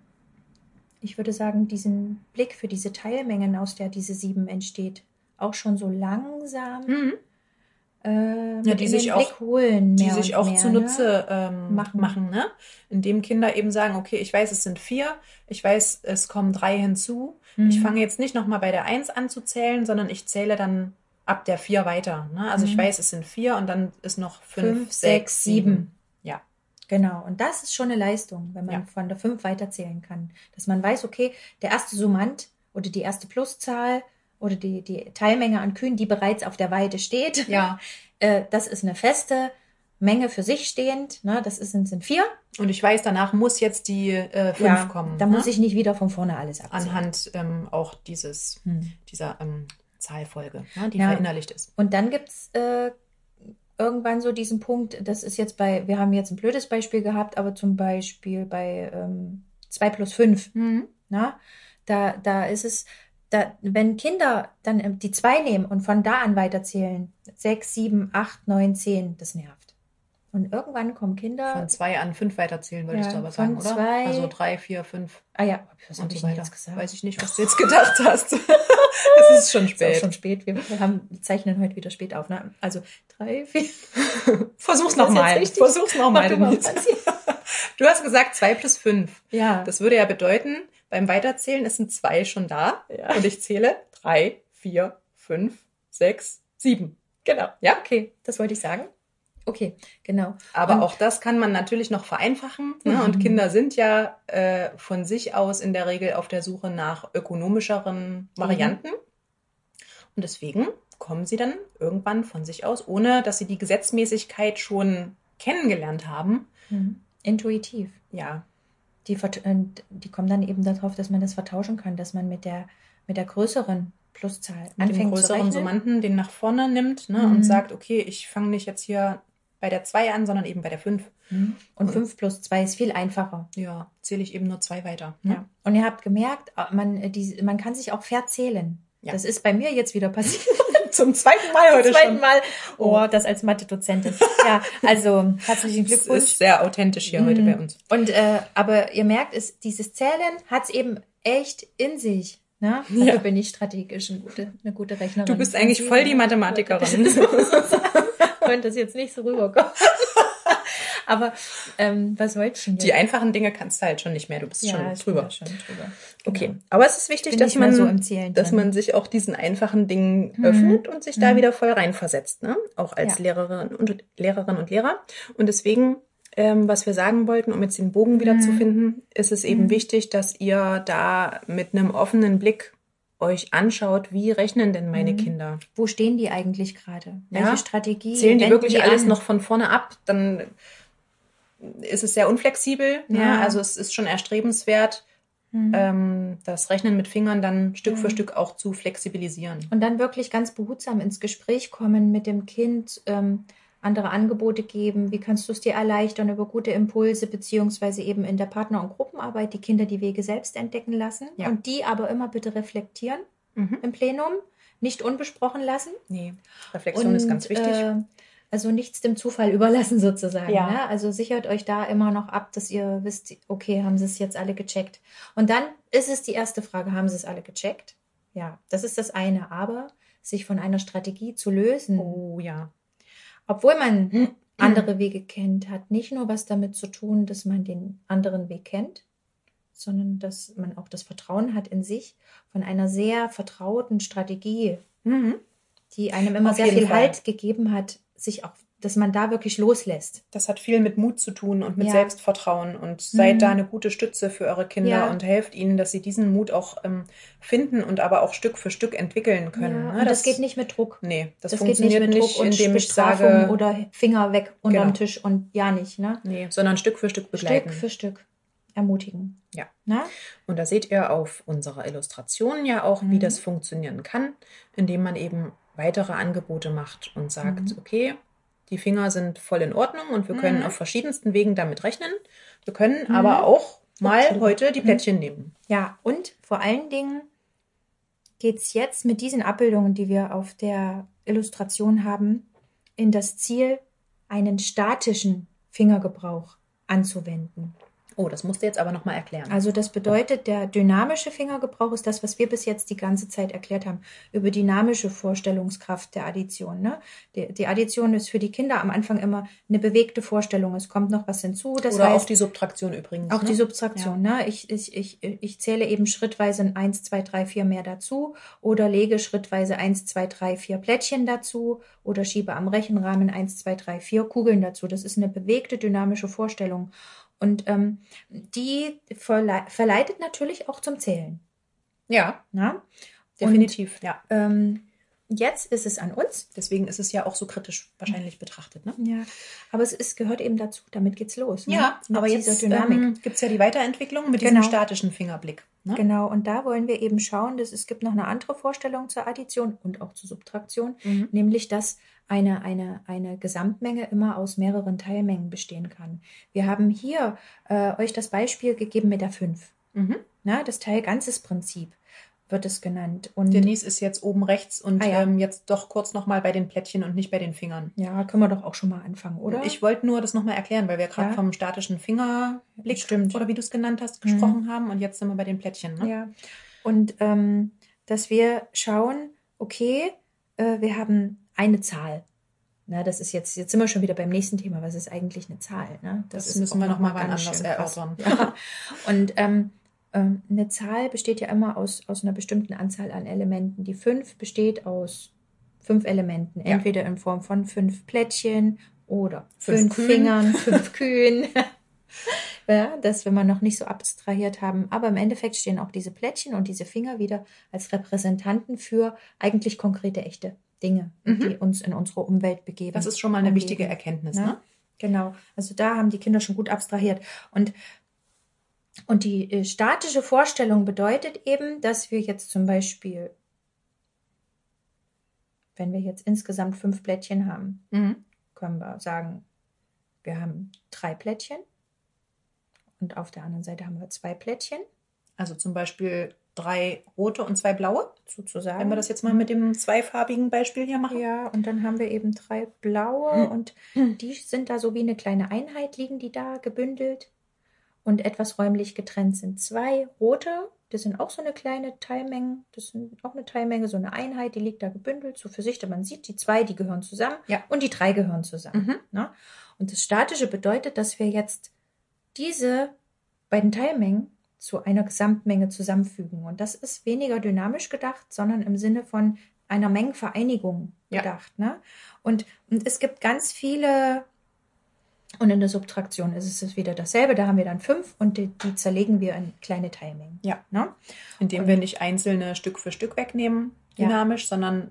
ich würde sagen, diesen Blick für diese Teilmengen, aus der diese sieben entsteht, auch schon so langsam Mhm. Äh, mit die sich auch- holen. Die sich auch mehr, zunutze ähm, Machen. machen. ne? Indem Kinder eben sagen, okay, ich weiß, es sind vier, ich weiß, es kommen drei hinzu. Ne? Ich Mhm. fange jetzt nicht nochmal bei der Eins an zu zählen, sondern ich zähle dann ab der vier weiter. Ne? Also ich Mhm. weiß, es sind vier und dann ist noch fünf, Fünf, sechs, sechs, sieben. sieben. Ja. Genau, und das ist schon eine Leistung, wenn man Ja. von der 5 weiterzählen kann. Dass man weiß, okay, der erste Summand oder die erste Pluszahl oder die, die Teilmenge an Kühen, die bereits auf der Weide steht, Ja. äh, das ist eine feste Menge für sich stehend. Ne? Das ist, sind, sind vier. Und ich weiß, danach muss jetzt die äh, fünf Ja, kommen. Da ne? muss ich nicht wieder von vorne alles abziehen. anhand ähm, auch dieses, Hm. dieser ähm, Zahlfolge, ne, die Ja. verinnerlicht ist. Und dann gibt's äh, irgendwann so diesen Punkt, das ist jetzt bei, wir haben jetzt ein blödes Beispiel gehabt, aber zum Beispiel bei ähm, 2 plus 5, na, da, da ist es, da, wenn Kinder dann ähm, die 2 nehmen und von da an weiterzählen, 6, 7, 8, 9, 10, das nervt. Und irgendwann kommen Kinder, Von zwei an fünf weiterzählen, wolltest Ja, du aber sagen, oder? zwei- Also drei, vier, fünf ah ja, was habe so ich weiter. jetzt gesagt? Weiß ich nicht, was du jetzt gedacht hast. es ist schon Ist auch spät. schon spät. Wir, haben, zeichnen heute wieder spät auf. Ne? Also drei, vier. Versuch's Ist nochmal. Versuch's nochmal, du. Du hast gesagt zwei plus fünf. Ja. Das würde ja bedeuten, beim Weiterzählen es sind zwei schon da. Ja. Und ich zähle drei, vier, fünf, sechs, sieben. Genau. Ja? Okay, das wollte ich sagen. Okay, genau. Aber Und- auch das kann man natürlich noch vereinfachen. Ne? Mhm. Und Kinder sind ja äh, von sich aus in der Regel auf der Suche nach ökonomischeren Varianten. Und deswegen kommen sie dann irgendwann von sich aus, ohne dass sie die Gesetzmäßigkeit schon kennengelernt haben. Mhm. Intuitiv. Ja, Die, äh, die kommen dann eben darauf, dass man das vertauschen kann, dass man mit der, mit der größeren Pluszahl mit dem anfängt zu größeren rechnen. Summanden den nach vorne nimmt ne? Mhm. und sagt, okay, ich fange nicht jetzt hier bei der 2 an, sondern eben bei der 5. Mhm. Und 5 plus 2 ist viel einfacher. Ja, zähle ich eben nur zwei weiter. Ne? Ja. Und ihr habt gemerkt, äh, man, äh, die, man kann sich auch verzählen. Ja. Das ist bei mir jetzt wieder passiert. Zum zweiten Mal heute Zum zweiten schon. Mal. Oh, das als Mathe-Dozentin. ja, also herzlichen Glückwunsch. ist sehr authentisch hier heute Mhm. bei uns. Und äh, aber ihr merkt, es, dieses Zählen hat es eben echt in sich. Ne? Dafür Ja. bin ich strategisch eine gute, eine gute Rechnerin. Du bist eigentlich voll die Mathematikerin. Könnte das jetzt nicht so rüberkommen. aber ähm, was wolltest du denn? Die einfachen Dinge kannst du halt schon nicht mehr. Du bist schon ich drüber. da Schon drüber. Okay, Genau. aber es ist wichtig, Bin dass man, so dass man sich auch diesen einfachen Dingen Mhm. öffnet und sich da Mhm. wieder voll reinversetzt, ne? Auch als Ja. Lehrerin und Lehrerin und Lehrer. Und deswegen, ähm, was wir sagen wollten, um jetzt den Bogen wieder Mhm. zu finden, ist es eben Mhm. wichtig, dass ihr da mit einem offenen Blick euch anschaut, wie rechnen denn meine Mhm. Kinder? Wo stehen die eigentlich gerade? Welche Ja. Strategie? Zählen die wirklich alles an? noch von vorne ab? Dann ist es sehr unflexibel. Ne? Ja. Also es ist schon erstrebenswert, Mhm. ähm, das Rechnen mit Fingern dann Stück für Mhm. Stück auch zu flexibilisieren. Und dann wirklich ganz behutsam ins Gespräch kommen mit dem Kind, ähm, andere Angebote geben, wie kannst du es dir erleichtern über gute Impulse, beziehungsweise eben in der Partner- und Gruppenarbeit die Kinder die Wege selbst entdecken lassen Ja. und die aber immer bitte reflektieren Mhm. im Plenum, nicht unbesprochen lassen. Nee, Reflexion ist ganz wichtig. Äh, also nichts dem Zufall überlassen sozusagen. Ja. Ne? Also sichert euch da immer noch ab, dass ihr wisst, okay, haben sie es jetzt alle gecheckt. Und dann ist es die erste Frage, haben sie es alle gecheckt? Ja, das ist das eine. Aber sich von einer Strategie zu lösen, oh ja. obwohl man andere Wege kennt, hat nicht nur was damit zu tun, dass man den anderen Weg kennt, sondern dass man auch das Vertrauen hat in sich von einer sehr vertrauten Strategie, Mhm. die einem immer Auf sehr viel Fall. Halt gegeben hat, sich auch, dass man da wirklich loslässt. Das hat viel mit Mut zu tun und mit Ja. Selbstvertrauen. Und seid Mhm. da eine gute Stütze für eure Kinder Ja. und helft ihnen, dass sie diesen Mut auch ähm, finden und aber auch Stück für Stück entwickeln können. Ja, ne? und das, geht nicht mit Druck. Nee, das, Das, geht nicht funktioniert mit nicht, Druck und indem ich sage, oder Finger weg unterm Genau. Tisch und ja nicht, ne? nee, sondern Stück für Stück begleiten. Stück für Stück ermutigen. Ja. Na? Und da seht ihr auf unserer Illustration ja auch, wie Mhm. das funktionieren kann, indem man eben weitere Angebote macht und sagt, Mhm. okay, die Finger sind voll in Ordnung und wir können Mhm. auf verschiedensten Wegen damit rechnen. Wir können Mhm. aber auch mal Absolut. heute die Mhm. Plättchen nehmen. Ja, und vor allen Dingen geht es jetzt mit diesen Abbildungen, die wir auf der Illustration haben, in das Ziel, einen statischen Fingergebrauch anzuwenden. Oh, das musst du jetzt aber nochmal erklären. Also das bedeutet, der dynamische Fingergebrauch ist das, was wir bis jetzt die ganze Zeit erklärt haben, über dynamische Vorstellungskraft der Addition. Ne? Die, die Addition ist für die Kinder am Anfang immer eine bewegte Vorstellung. Es kommt noch was hinzu. Das Oder heißt, auch die Subtraktion übrigens. auch ne? die Subtraktion. Ne? Ich, ich, ich, ich zähle eben schrittweise ein 1, 2, 3, 4 mehr dazu oder lege schrittweise 1, 2, 3, 4 Plättchen dazu oder schiebe am Rechenrahmen 1, 2, 3, 4 Kugeln dazu. Das ist eine bewegte, dynamische Vorstellung. Und ähm, die verlei verleitet natürlich auch zum Zählen. Ja, Ne? definitiv. ja. Ähm, jetzt ist es an uns. Deswegen ist es ja auch so kritisch wahrscheinlich betrachtet. Ne? Ja. Aber es ist, gehört eben dazu. Damit geht's los. Ne? Ja, Mit aber jetzt Dynamik. ähm, gibt es ja die Weiterentwicklung mit Genau. diesem statischen Fingerblick. Ne? Genau, und da wollen wir eben schauen, dass es gibt noch eine andere Vorstellung zur Addition und auch zur Subtraktion, Mhm. nämlich dass eine, eine, eine Gesamtmenge immer aus mehreren Teilmengen bestehen kann. Wir haben hier äh, euch das Beispiel gegeben mit der 5. Mhm. Na, das Teilganzes-Prinzip wird es genannt. Und Denise ist jetzt oben rechts und Ah, ja. ähm, jetzt doch kurz nochmal bei den Plättchen und nicht bei den Fingern. ja, können wir doch auch schon mal anfangen, oder? Ich wollte nur das nochmal erklären, weil wir gerade Ja. vom statischen Fingerblick Stimmt. oder wie du es genannt hast, Mhm. gesprochen haben und jetzt sind wir bei den Plättchen. Ne? Ja. Und ähm, dass wir schauen, okay, äh, wir haben eine Zahl. Na, das ist jetzt, jetzt sind wir schon wieder beim nächsten Thema. Was ist eigentlich eine Zahl? Ne? Das ist müssen wir auch noch mal schön anders erörtern. Ja. Und ähm, ähm, eine Zahl besteht ja immer aus, aus einer bestimmten Anzahl an Elementen. Die fünf besteht aus fünf Elementen, Ja. entweder in Form von fünf Plättchen oder Fünf fünf. Fingern, fünf Kühen. ja, das, wenn wir noch nicht so abstrahiert haben. Aber im Endeffekt stehen auch diese Plättchen und diese Finger wieder als Repräsentanten für eigentlich konkrete, echte Dinge, Mhm. die uns in unsere Umwelt begeben. Das ist schon mal eine umgeben. wichtige Erkenntnis. Ne? Ne? Genau. Also da haben die Kinder schon gut abstrahiert. Und, und die äh, statische Vorstellung bedeutet eben, dass wir jetzt zum Beispiel, wenn wir jetzt insgesamt fünf Plättchen haben, Mhm. können wir sagen, wir haben drei Plättchen und auf der anderen Seite haben wir zwei Plättchen Also zum Beispiel drei rote und zwei blaue. sozusagen. Wenn wir das jetzt mal mit dem zweifarbigen Beispiel hier machen. Ja, und dann haben wir eben drei blaue und die sind da so wie eine kleine Einheit, liegen die da gebündelt und etwas räumlich getrennt sind zwei rote, das sind auch so eine kleine Teilmenge, das sind auch eine Teilmenge, so eine Einheit, die liegt da gebündelt, so für sich, man sieht, die zwei, die gehören zusammen Ja. und die drei gehören zusammen. Mhm. Ne? Und das Statische bedeutet, dass wir jetzt diese beiden Teilmengen zu einer Gesamtmenge zusammenfügen. Und das ist weniger dynamisch gedacht, sondern im Sinne von einer Mengenvereinigung Ja. gedacht. Ne? Und, und es gibt ganz viele Und in der Subtraktion ist es wieder dasselbe. Da haben wir dann fünf und die, die zerlegen wir in kleine Teilmengen. Ja. Ne? Indem Und- wir nicht einzelne Stück für Stück wegnehmen, Ja. dynamisch, sondern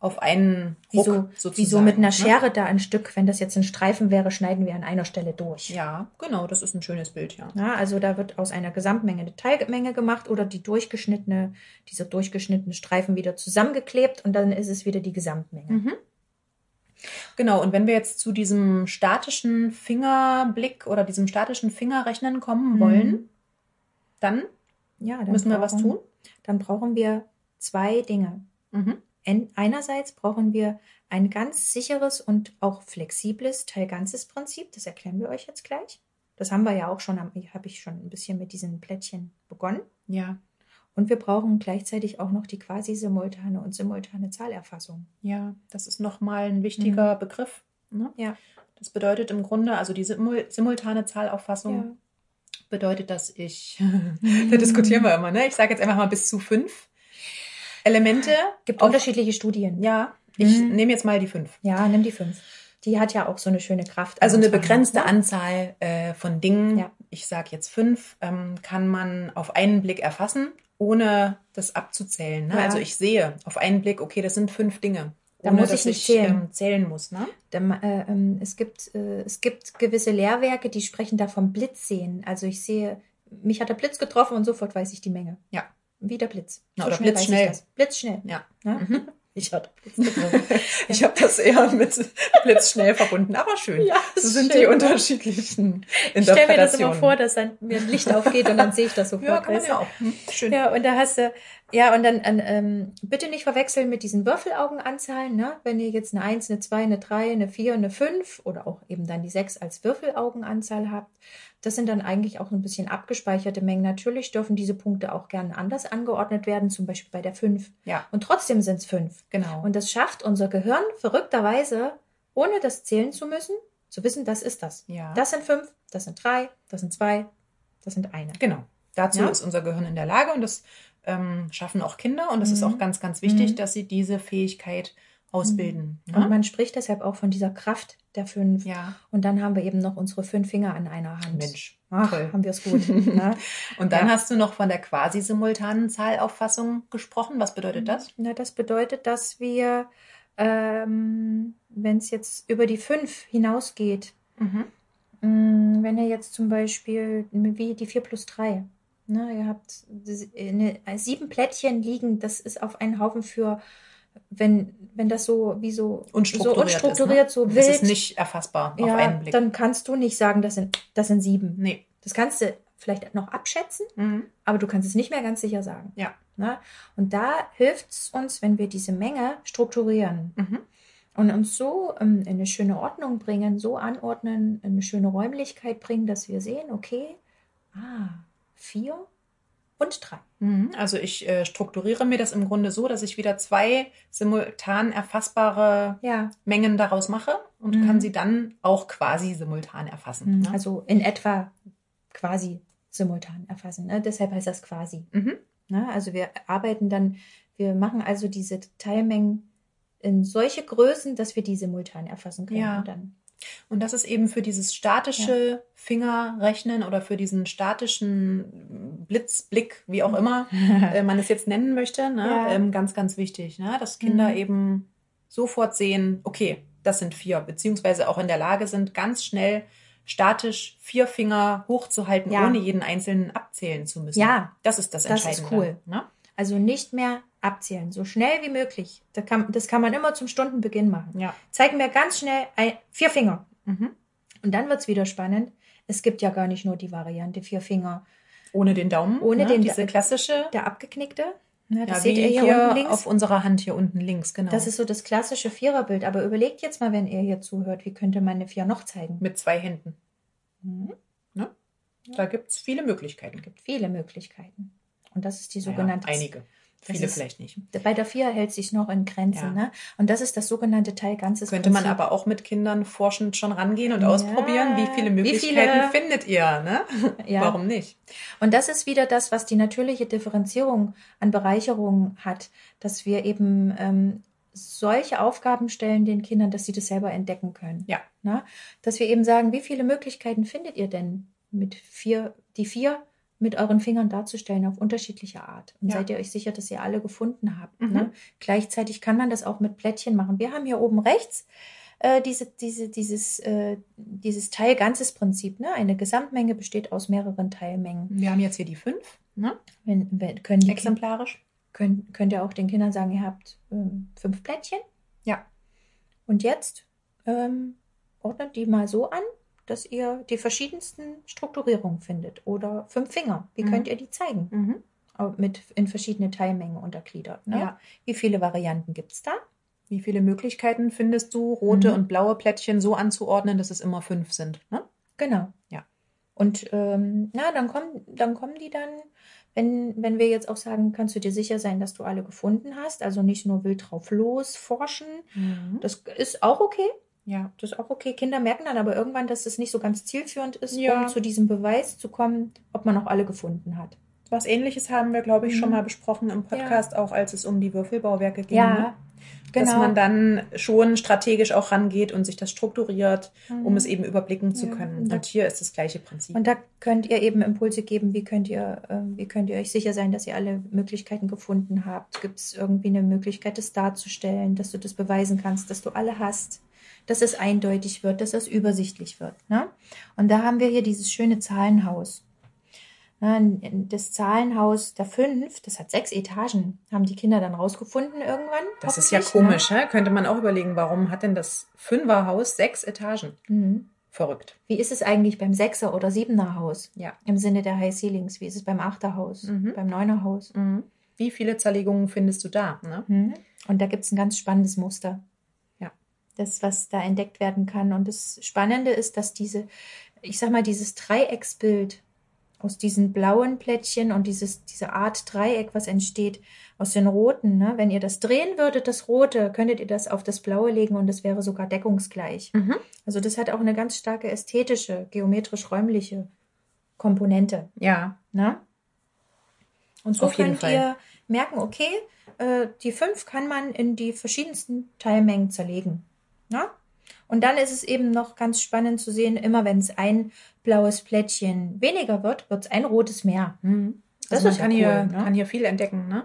auf einen Ruck so, sozusagen. wie so mit einer ne? Schere da ein Stück, wenn das jetzt ein Streifen wäre, schneiden wir an einer Stelle durch. Ja, genau, das ist ein schönes Bild, ja. Ja, also da wird aus einer Gesamtmenge eine Teilmenge gemacht oder die durchgeschnittene, dieser durchgeschnittene Streifen wieder zusammengeklebt und dann ist es wieder die Gesamtmenge. Mhm. Genau, und wenn wir jetzt zu diesem statischen Fingerblick oder diesem statischen Fingerrechnen kommen Mhm. wollen, dann Ja, dann müssen wir was tun. Dann brauchen wir zwei Dinge. Mhm. Einerseits brauchen wir ein ganz sicheres und auch flexibles Teilganzes-Prinzip. Das erklären wir euch jetzt gleich. Das haben wir ja auch schon, habe ich schon ein bisschen mit diesen Plättchen begonnen. Ja, Und wir brauchen gleichzeitig auch noch die quasi simultane und simultane Zahlerfassung. ja, das ist nochmal ein wichtiger Begriff. Ne? Ja. Das bedeutet im Grunde, also die simul simultane Zahlauffassung bedeutet, dass ich, da diskutieren wir immer, ne? Ich sage jetzt einfach mal bis zu fünf Elemente. Gibt auf- unterschiedliche Studien. Ja, ich Mhm. nehme jetzt mal die fünf. Ja, nimm die fünf. Die hat ja auch so eine schöne Kraft. Also eine begrenzte ne? Anzahl äh, von Dingen, Ja. ich sage jetzt fünf, ähm, kann man auf einen Blick erfassen, ohne das abzuzählen. Ne? Ja. Also ich sehe auf einen Blick, okay, das sind fünf Dinge. Da muss ich nicht zählen. Ähm, zählen muss. Ne? Dann, äh, ähm, es, gibt, äh, es gibt gewisse Lehrwerke, die sprechen da vom Blitz sehen. Also ich sehe, mich hat der Blitz getroffen und sofort weiß ich die Menge. Ja. Wie der Blitz. Na, oder schnell blitzschnell. ich. Blitzschnell. Ja. Ne? Mhm. Ich hatte. Ich habe das eher mit blitzschnell verbunden, aber schön. Ja, so das sind stimmt. die unterschiedlichen Ich stelle mir das immer Interpretationen. vor, dass dann mir ein Licht aufgeht und dann sehe ich das sofort. Ja, kann man ja auch. Hm, Schön. Ja, und da hast du, ja, und dann an, ähm, bitte nicht verwechseln mit diesen Würfelaugenanzahlen, ne? Wenn ihr jetzt eine 1, eine 2, eine 3, eine 4, eine 5 oder auch eben dann die 6 als Würfelaugenanzahl habt, das sind dann eigentlich auch ein bisschen abgespeicherte Mengen. Natürlich dürfen diese Punkte auch gerne anders angeordnet werden, zum Beispiel bei der 5. Ja, Und trotzdem sind es 5. genau. Und das schafft unser Gehirn verrückterweise, ohne das zählen zu müssen, zu wissen, das ist das. ja. Das sind 5, das sind 3, das sind 2, das sind eine. Genau. Dazu Ja. ist unser Gehirn in der Lage und das ähm, schaffen auch Kinder und es ist Mhm. auch ganz, ganz wichtig, Mhm. dass sie diese Fähigkeit ausbilden. Und Ne? man spricht deshalb auch von dieser Kraft der fünf. Ja, Und dann haben wir eben noch unsere fünf Finger an einer Hand. Mensch. Ach, toll. haben wir es gut. ne? Und dann Ja. hast du noch von der quasi simultanen Zahlauffassung gesprochen. Was bedeutet das? Na, das bedeutet, dass wir, ähm, wenn es jetzt über die fünf hinausgeht, Mhm. mh, wenn ihr jetzt zum Beispiel wie die vier plus drei, ne, ihr habt eine, sieben Plättchen liegen, das ist auf einen Haufen für, wenn, wenn das so wie so Unstrukturiert, so, unstrukturiert, ist, so ne? wild, Es ist nicht erfassbar auf ja, einen Blick. dann kannst du nicht sagen, das sind, das sind sieben. nee. Das kannst du vielleicht noch abschätzen, Mhm. aber du kannst es nicht mehr ganz sicher sagen. Ja. Ne? Und da hilft es uns, wenn wir diese Menge strukturieren Mhm. und uns so ähm, in eine schöne Ordnung bringen, so anordnen, in eine schöne Räumlichkeit bringen, dass wir sehen, okay, ah, vier und drei. Mhm. Also ich äh, strukturiere mir das im Grunde so, dass ich wieder zwei simultan erfassbare Ja, Mengen daraus mache und Mhm. kann sie dann auch quasi simultan erfassen. Ne? also in etwa quasi simultan erfassen. Ne? Deshalb heißt das quasi. Mhm. Ne? Also wir arbeiten dann, wir machen also diese Teilmengen in solche Größen, dass wir die simultan erfassen können. Ja. Und dann, Und das ist eben für dieses statische Fingerrechnen oder für diesen statischen Blitzblick, wie auch immer äh, man es jetzt nennen möchte, ne? Ja. ähm, ganz, ganz wichtig, ne? dass Kinder Mhm. eben sofort sehen, okay, das sind vier, beziehungsweise auch in der Lage sind, ganz schnell statisch vier Finger hochzuhalten, Ja. ohne jeden einzelnen abzählen zu müssen. Ja, Das ist das das ist Entscheidende. cool. Ne? Also nicht mehr abzählen, so schnell wie möglich. Das kann, das kann man immer zum Stundenbeginn machen. Ja. Zeig mir ganz schnell ein, vier Finger. Mhm. Und dann wird's wieder spannend. Es gibt ja gar nicht nur die Variante vier Finger. Ohne den Daumen. Ohne ne? den Diese klassische. Der abgeknickte, ne, das ja, seht ihr hier, hier unten links. auf unserer Hand hier unten links, genau. Das ist so das klassische Viererbild. Aber überlegt jetzt mal, wenn ihr hier zuhört, wie könnte man eine Vier noch zeigen? mit zwei Händen. Mhm. Da gibt's viele Möglichkeiten. gibt viele Möglichkeiten. Und das ist die sogenannte. einige. Das Viele ist- vielleicht nicht. Bei der Vier hält sich noch in Grenzen. Ja. Ne? Und das ist das sogenannte Teilganzes. Könnte man Prinzip. aber auch mit Kindern forschend schon rangehen und Ja. ausprobieren, wie viele Wie Möglichkeiten viele- findet ihr, ne? Ja. Warum nicht? Und das ist wieder das, was die natürliche Differenzierung an Bereicherung hat, dass wir eben ähm, solche Aufgaben stellen den Kindern, dass sie das selber entdecken können. Ja. Na? Dass wir eben sagen, wie viele Möglichkeiten findet ihr denn mit vier, die vier mit euren Fingern darzustellen auf unterschiedliche Art. Und Ja. seid ihr euch sicher, dass ihr alle gefunden habt. Mhm. Ne? Gleichzeitig kann man das auch mit Plättchen machen. Wir haben hier oben rechts äh, diese, diese, dieses, äh, dieses Teil-Ganzes-Prinzip. Ne? Eine Gesamtmenge besteht aus mehreren Teilmengen. Wir haben jetzt hier die fünf, ne? Wenn, wenn, können die exemplarisch. könnt, könnt ihr auch den Kindern sagen, ihr habt ähm, fünf Plättchen. Ja. Und jetzt ähm, ordnet die mal so an, dass ihr die verschiedensten Strukturierungen findet. Oder fünf Finger. Wie Mhm. könnt ihr die zeigen? Mhm. Mit in verschiedene Teilmengen untergliedert. Ne? Ja. Wie viele Varianten gibt es da? Wie viele Möglichkeiten findest du, rote Mhm. und blaue Plättchen so anzuordnen, dass es immer fünf sind? Ne? Genau. Ja. Und ähm, na, dann kommen, dann kommen die dann, wenn, wenn wir jetzt auch sagen, kannst du dir sicher sein, dass du alle gefunden hast, also nicht nur wild drauf los forschen. Das ist auch okay. Ja. Das ist auch okay. Kinder merken dann aber irgendwann, dass es nicht so ganz zielführend ist, Ja. um zu diesem Beweis zu kommen, ob man auch alle gefunden hat. Was ähnliches haben wir, glaube ich, schon Mhm. mal besprochen im Podcast, auch als es um die Würfelbauwerke ging. Ja, ne? genau. Dass man dann schon strategisch auch rangeht und sich das strukturiert, um Mhm. es eben überblicken zu Ja, können. Und hier ist das gleiche Prinzip. Und da könnt ihr eben Impulse geben, wie könnt ihr, äh, wie könnt ihr euch sicher sein, dass ihr alle Möglichkeiten gefunden habt? Gibt es irgendwie eine Möglichkeit, das darzustellen, dass du das beweisen kannst, dass du alle hast, dass es eindeutig wird, dass es übersichtlich wird. Ne? Und da haben wir hier dieses schöne Zahlenhaus. Ja, Das Zahlenhaus der fünf, das hat sechs Etagen, haben die Kinder dann rausgefunden irgendwann. das ist ja ne? komisch, hä? könnte man auch überlegen, warum hat denn das Fünferhaus sechs Etagen? Mhm. Verrückt. Wie ist es eigentlich beim Sechser- oder Siebener Haus? Ja. Im Sinne der High Ceilings. Wie ist es beim Achterhaus? Mhm. Beim Neunerhaus? Wie viele Zerlegungen findest du da? Ne? Mhm. Und da gibt es ein ganz spannendes Muster. Das, was da entdeckt werden kann. Und das Spannende ist, dass diese, ich sag mal, dieses Dreiecksbild aus diesen blauen Plättchen und dieses, diese Art Dreieck, was entsteht aus den roten, ne? wenn ihr das drehen würdet, das rote, könntet ihr das auf das blaue legen und das wäre sogar deckungsgleich. Mhm. Also das hat auch eine ganz starke ästhetische, geometrisch-räumliche Komponente. Ja. Ne? Und so könnt Fall. ihr merken, okay, äh, die fünf kann man in die verschiedensten Teilmengen zerlegen. Ne? Und dann ist es eben noch ganz spannend zu sehen, immer wenn es ein blaues Plättchen weniger wird, wird es ein rotes mehr. Mhm. Das Also man ist ja kann, hier, cool, ne? kann hier viel entdecken, ne?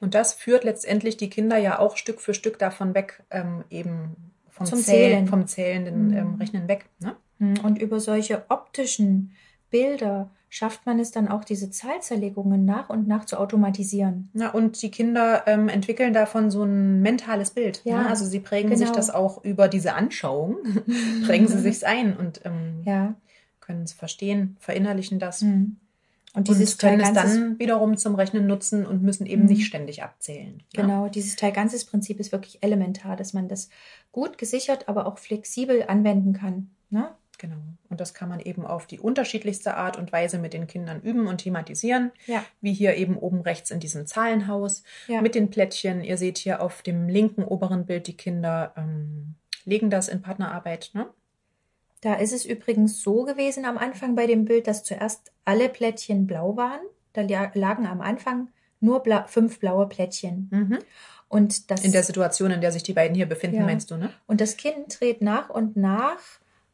Und das führt letztendlich die Kinder ja auch Stück für Stück davon weg, ähm, eben vom Zählen, Zählen. vom zählenden Mhm. ähm, Rechnen weg. Ne? Und über solche optischen Bilder schafft man es dann auch, diese Zahlzerlegungen nach und nach zu automatisieren. Na, und die Kinder ähm, entwickeln davon so ein mentales Bild. Ja, ne? Also sie prägen genau. sich das auch über diese Anschauung, prägen sie sich's ein und ähm, Ja. können es verstehen, verinnerlichen das. Mhm. Und Und dieses können es Teil-Ganzes- dann wiederum zum Rechnen nutzen und müssen eben Mhm. nicht ständig abzählen. ne? Genau, dieses Teil-Ganzes-Prinzip ist wirklich elementar, dass man das gut gesichert, aber auch flexibel anwenden kann. Ne? Genau. Und das kann man eben auf die unterschiedlichste Art und Weise mit den Kindern üben und thematisieren. Ja. Wie hier eben oben rechts in diesem Zahlenhaus Ja. mit den Plättchen. Ihr seht hier auf dem linken oberen Bild, die Kinder ähm, legen das in Partnerarbeit. Ne? Da ist es übrigens so gewesen am Anfang bei dem Bild, dass zuerst alle Plättchen blau waren. Da lagen am Anfang nur bla fünf blaue Plättchen. Mhm. Und das, In der Situation, in der sich die beiden hier befinden, Ja. meinst du, ne? und das Kind dreht nach und nach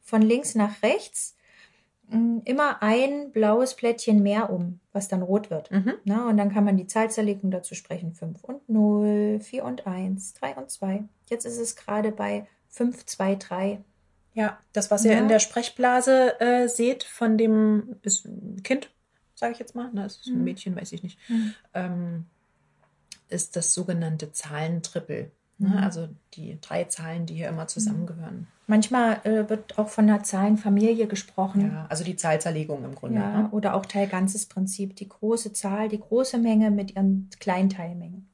von links nach rechts mh, immer ein blaues Plättchen mehr um, was dann rot wird. Mhm. Na, und dann kann man die Zahlzerlegung dazu sprechen. 5 und 0, 4 und 1, 3 und 2. Jetzt ist es gerade bei 5, 2, 3. Ja, das, was ihr Ja. in der Sprechblase äh, seht von dem ist ein Kind, sage ich jetzt mal, ne, ist ein Mhm. Mädchen, weiß ich nicht, Mhm. ähm, ist das sogenannte Zahlentrippel. Ne? Mhm. Also die drei Zahlen, die hier immer zusammengehören. Manchmal äh, wird auch von einer Zahlenfamilie gesprochen. Ja, also die Zahlzerlegung im Grunde. Ja, Ne? oder auch Teilganzes Prinzip. Die große Zahl, die große Menge mit ihren Kleinteilmengen.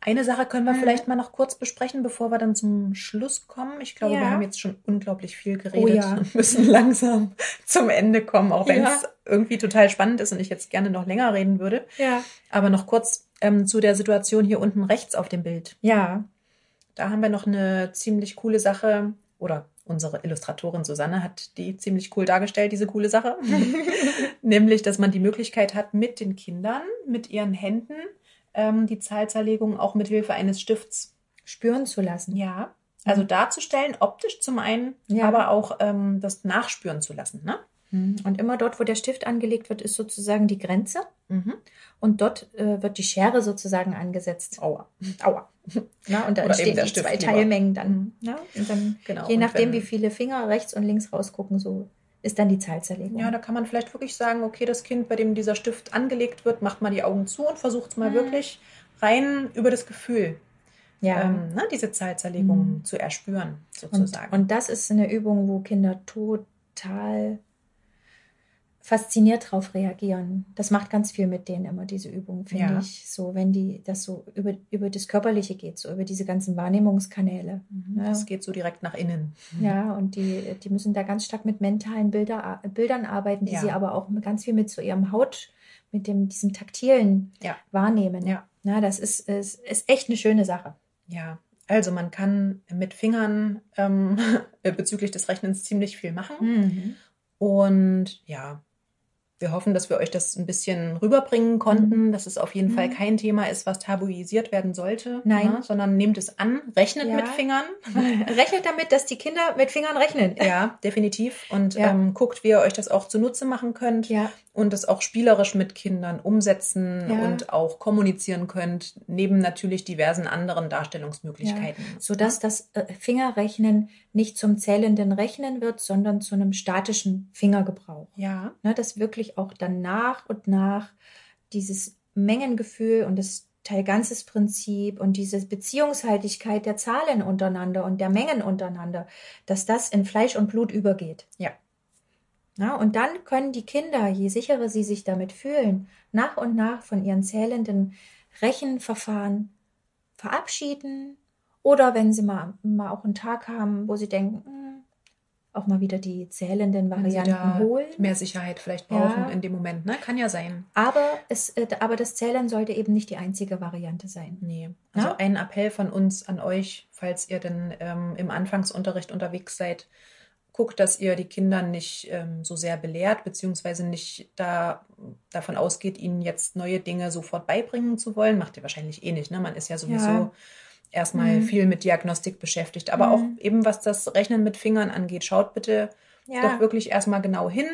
Eine Sache können wir Mhm. vielleicht mal noch kurz besprechen, bevor wir dann zum Schluss kommen. Ich glaube, Ja. wir haben jetzt schon unglaublich viel geredet Oh ja. und müssen langsam zum Ende kommen, auch wenn Ja. es irgendwie total spannend ist und ich jetzt gerne noch länger reden würde. Ja. Aber noch kurz ähm, zu der Situation hier unten rechts auf dem Bild. Ja. Da haben wir noch eine ziemlich coole Sache, oder unsere Illustratorin Susanne hat die ziemlich cool dargestellt, diese coole Sache. Nämlich, dass man die Möglichkeit hat, mit den Kindern, mit ihren Händen, ähm, die Zahlzerlegung auch mit Hilfe eines Stifts spüren zu lassen. Ja. Also darzustellen, optisch zum einen, Ja. aber auch ähm, das nachspüren zu lassen. Ne? Mhm. Und immer dort, wo der Stift angelegt wird, ist sozusagen die Grenze. Mhm. Und dort äh, wird die Schere sozusagen angesetzt. Aua. Aua. Na, und da entstehen die zwei. Teilmengen dann. Na, und dann Genau. je Und nachdem, wie viele Finger rechts und links rausgucken, so ist dann die Zahlzerlegung. Ja, da kann man vielleicht wirklich sagen, okay, das Kind, bei dem dieser Stift angelegt wird, macht mal die Augen zu und versucht es mal Mhm. wirklich rein über das Gefühl, ja. ähm, ne, diese Zahlzerlegung Mhm. zu erspüren, und, sozusagen. und das ist eine Übung, wo Kinder total fasziniert drauf reagieren. Das macht ganz viel mit denen immer, diese Übung, finde Ja. ich. So, wenn die das so über, über das Körperliche geht, so über diese ganzen Wahrnehmungskanäle. Mhm. Ja. Das geht so direkt nach innen. Ja, und die, die müssen da ganz stark mit mentalen Bilder, Bildern arbeiten, die Ja. sie aber auch ganz viel mit so ihrem Haut, mit dem, diesem taktilen wahrnehmen. Ja. Na, das ist, ist, ist echt eine schöne Sache. Ja, also man kann mit Fingern ähm, bezüglich des Rechnens ziemlich viel machen. Mhm. Und ja, wir hoffen, dass wir euch das ein bisschen rüberbringen konnten, dass es auf jeden Mhm. Fall kein Thema ist, was tabuisiert werden sollte, Nein. ne, sondern nehmt es an, rechnet Ja. mit Fingern. Rechnet damit, dass die Kinder mit Fingern rechnen. Ja, definitiv. Und Ja. ähm, guckt, wie ihr euch das auch zunutze machen könnt Ja, und es auch spielerisch mit Kindern umsetzen und auch kommunizieren könnt, neben natürlich diversen anderen Darstellungsmöglichkeiten. sodass das äh, Fingerrechnen nicht zum zählenden Rechnen wird, sondern zu einem statischen Fingergebrauch. Ja, Ne, dass wirklich auch dann nach und nach dieses Mengengefühl und das Teilganzes-Prinzip und diese Beziehungshaltigkeit der Zahlen untereinander und der Mengen untereinander, dass das in Fleisch und Blut übergeht. Ja. Na, und dann können die Kinder, je sicherer sie sich damit fühlen, nach und nach von ihren zählenden Rechenverfahren verabschieden. Oder wenn sie mal, mal auch einen Tag haben, wo sie denken, hm, auch mal wieder die zählenden Varianten holen. mehr Sicherheit vielleicht Ja. brauchen in dem Moment, ne? Kann ja sein. Aber, es, äh, aber das Zählen sollte eben nicht die einzige Variante sein. Nee. Also Ja? ein Appell von uns an euch, falls ihr denn ähm, im Anfangsunterricht unterwegs seid, guckt, dass ihr die Kinder nicht ähm, so sehr belehrt, beziehungsweise nicht da davon ausgeht, ihnen jetzt neue Dinge sofort beibringen zu wollen. Macht ihr wahrscheinlich eh nicht, ne? Man ist ja sowieso Ja. Erstmal Mhm. viel mit Diagnostik beschäftigt. Aber Mhm. auch eben, was das Rechnen mit Fingern angeht, schaut bitte doch wirklich erstmal genau hin.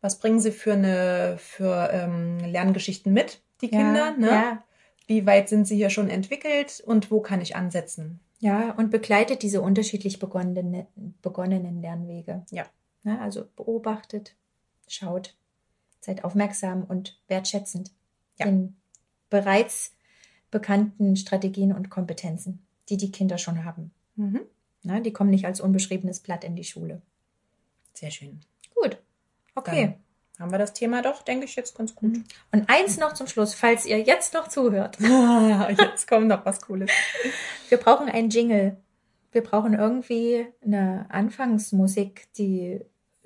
Was bringen sie für eine für ähm, Lerngeschichten mit, die Kinder? Ne? Ja, Wie weit sind sie hier schon entwickelt und wo kann ich ansetzen? ja, und begleitet diese unterschiedlich begonnenen, begonnenen Lernwege. Ja. Ja, also beobachtet, schaut, seid aufmerksam und wertschätzend Ja. den bereits bekannten Strategien und Kompetenzen, die die Kinder schon haben. Na, die kommen nicht als unbeschriebenes Blatt in die Schule. Sehr schön. Gut. Okay. Dann haben wir das Thema doch, denke ich, jetzt ganz gut. Und eins noch zum Schluss, falls ihr jetzt noch zuhört. jetzt kommt noch was Cooles. Wir brauchen einen Jingle. Wir brauchen irgendwie eine Anfangsmusik, die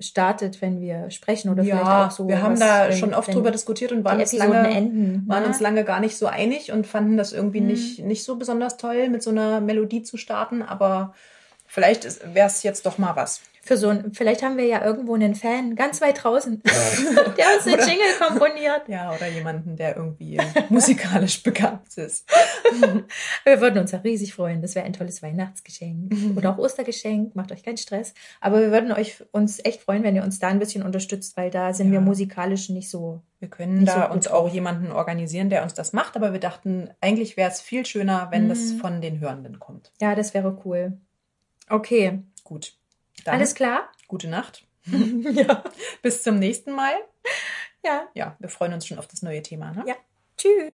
startet, wenn wir sprechen oder vielleicht ja, auch so. wir haben was, da wenn- schon oft drüber diskutiert und waren, uns lange, enden. waren ne? uns lange gar nicht so einig und fanden das irgendwie Mhm. nicht, nicht so besonders toll, mit so einer Melodie zu starten. Aber vielleicht wäre es jetzt doch mal was. Für so ein, vielleicht haben wir ja irgendwo einen Fan ganz weit draußen, der uns einen Oder- Jingle komponiert. Ja, oder jemanden, der irgendwie musikalisch begabt ist. Wir würden uns ja riesig freuen. Das wäre ein tolles Weihnachtsgeschenk Mhm. oder auch Ostergeschenk. Macht euch keinen Stress. Aber wir würden euch uns echt freuen, wenn ihr uns da ein bisschen unterstützt, weil da sind Ja. wir musikalisch nicht so. Wir können da so uns auch jemanden organisieren, der uns das macht, aber wir dachten, eigentlich wäre es viel schöner, wenn das Mhm. von den Hörenden kommt. Ja, das wäre cool. Okay. Gut. Dann Alles klar? gute Nacht. ja. Bis zum nächsten Mal. Ja. Ja, wir freuen uns schon auf das neue Thema. Ne? Ja. Tschüss.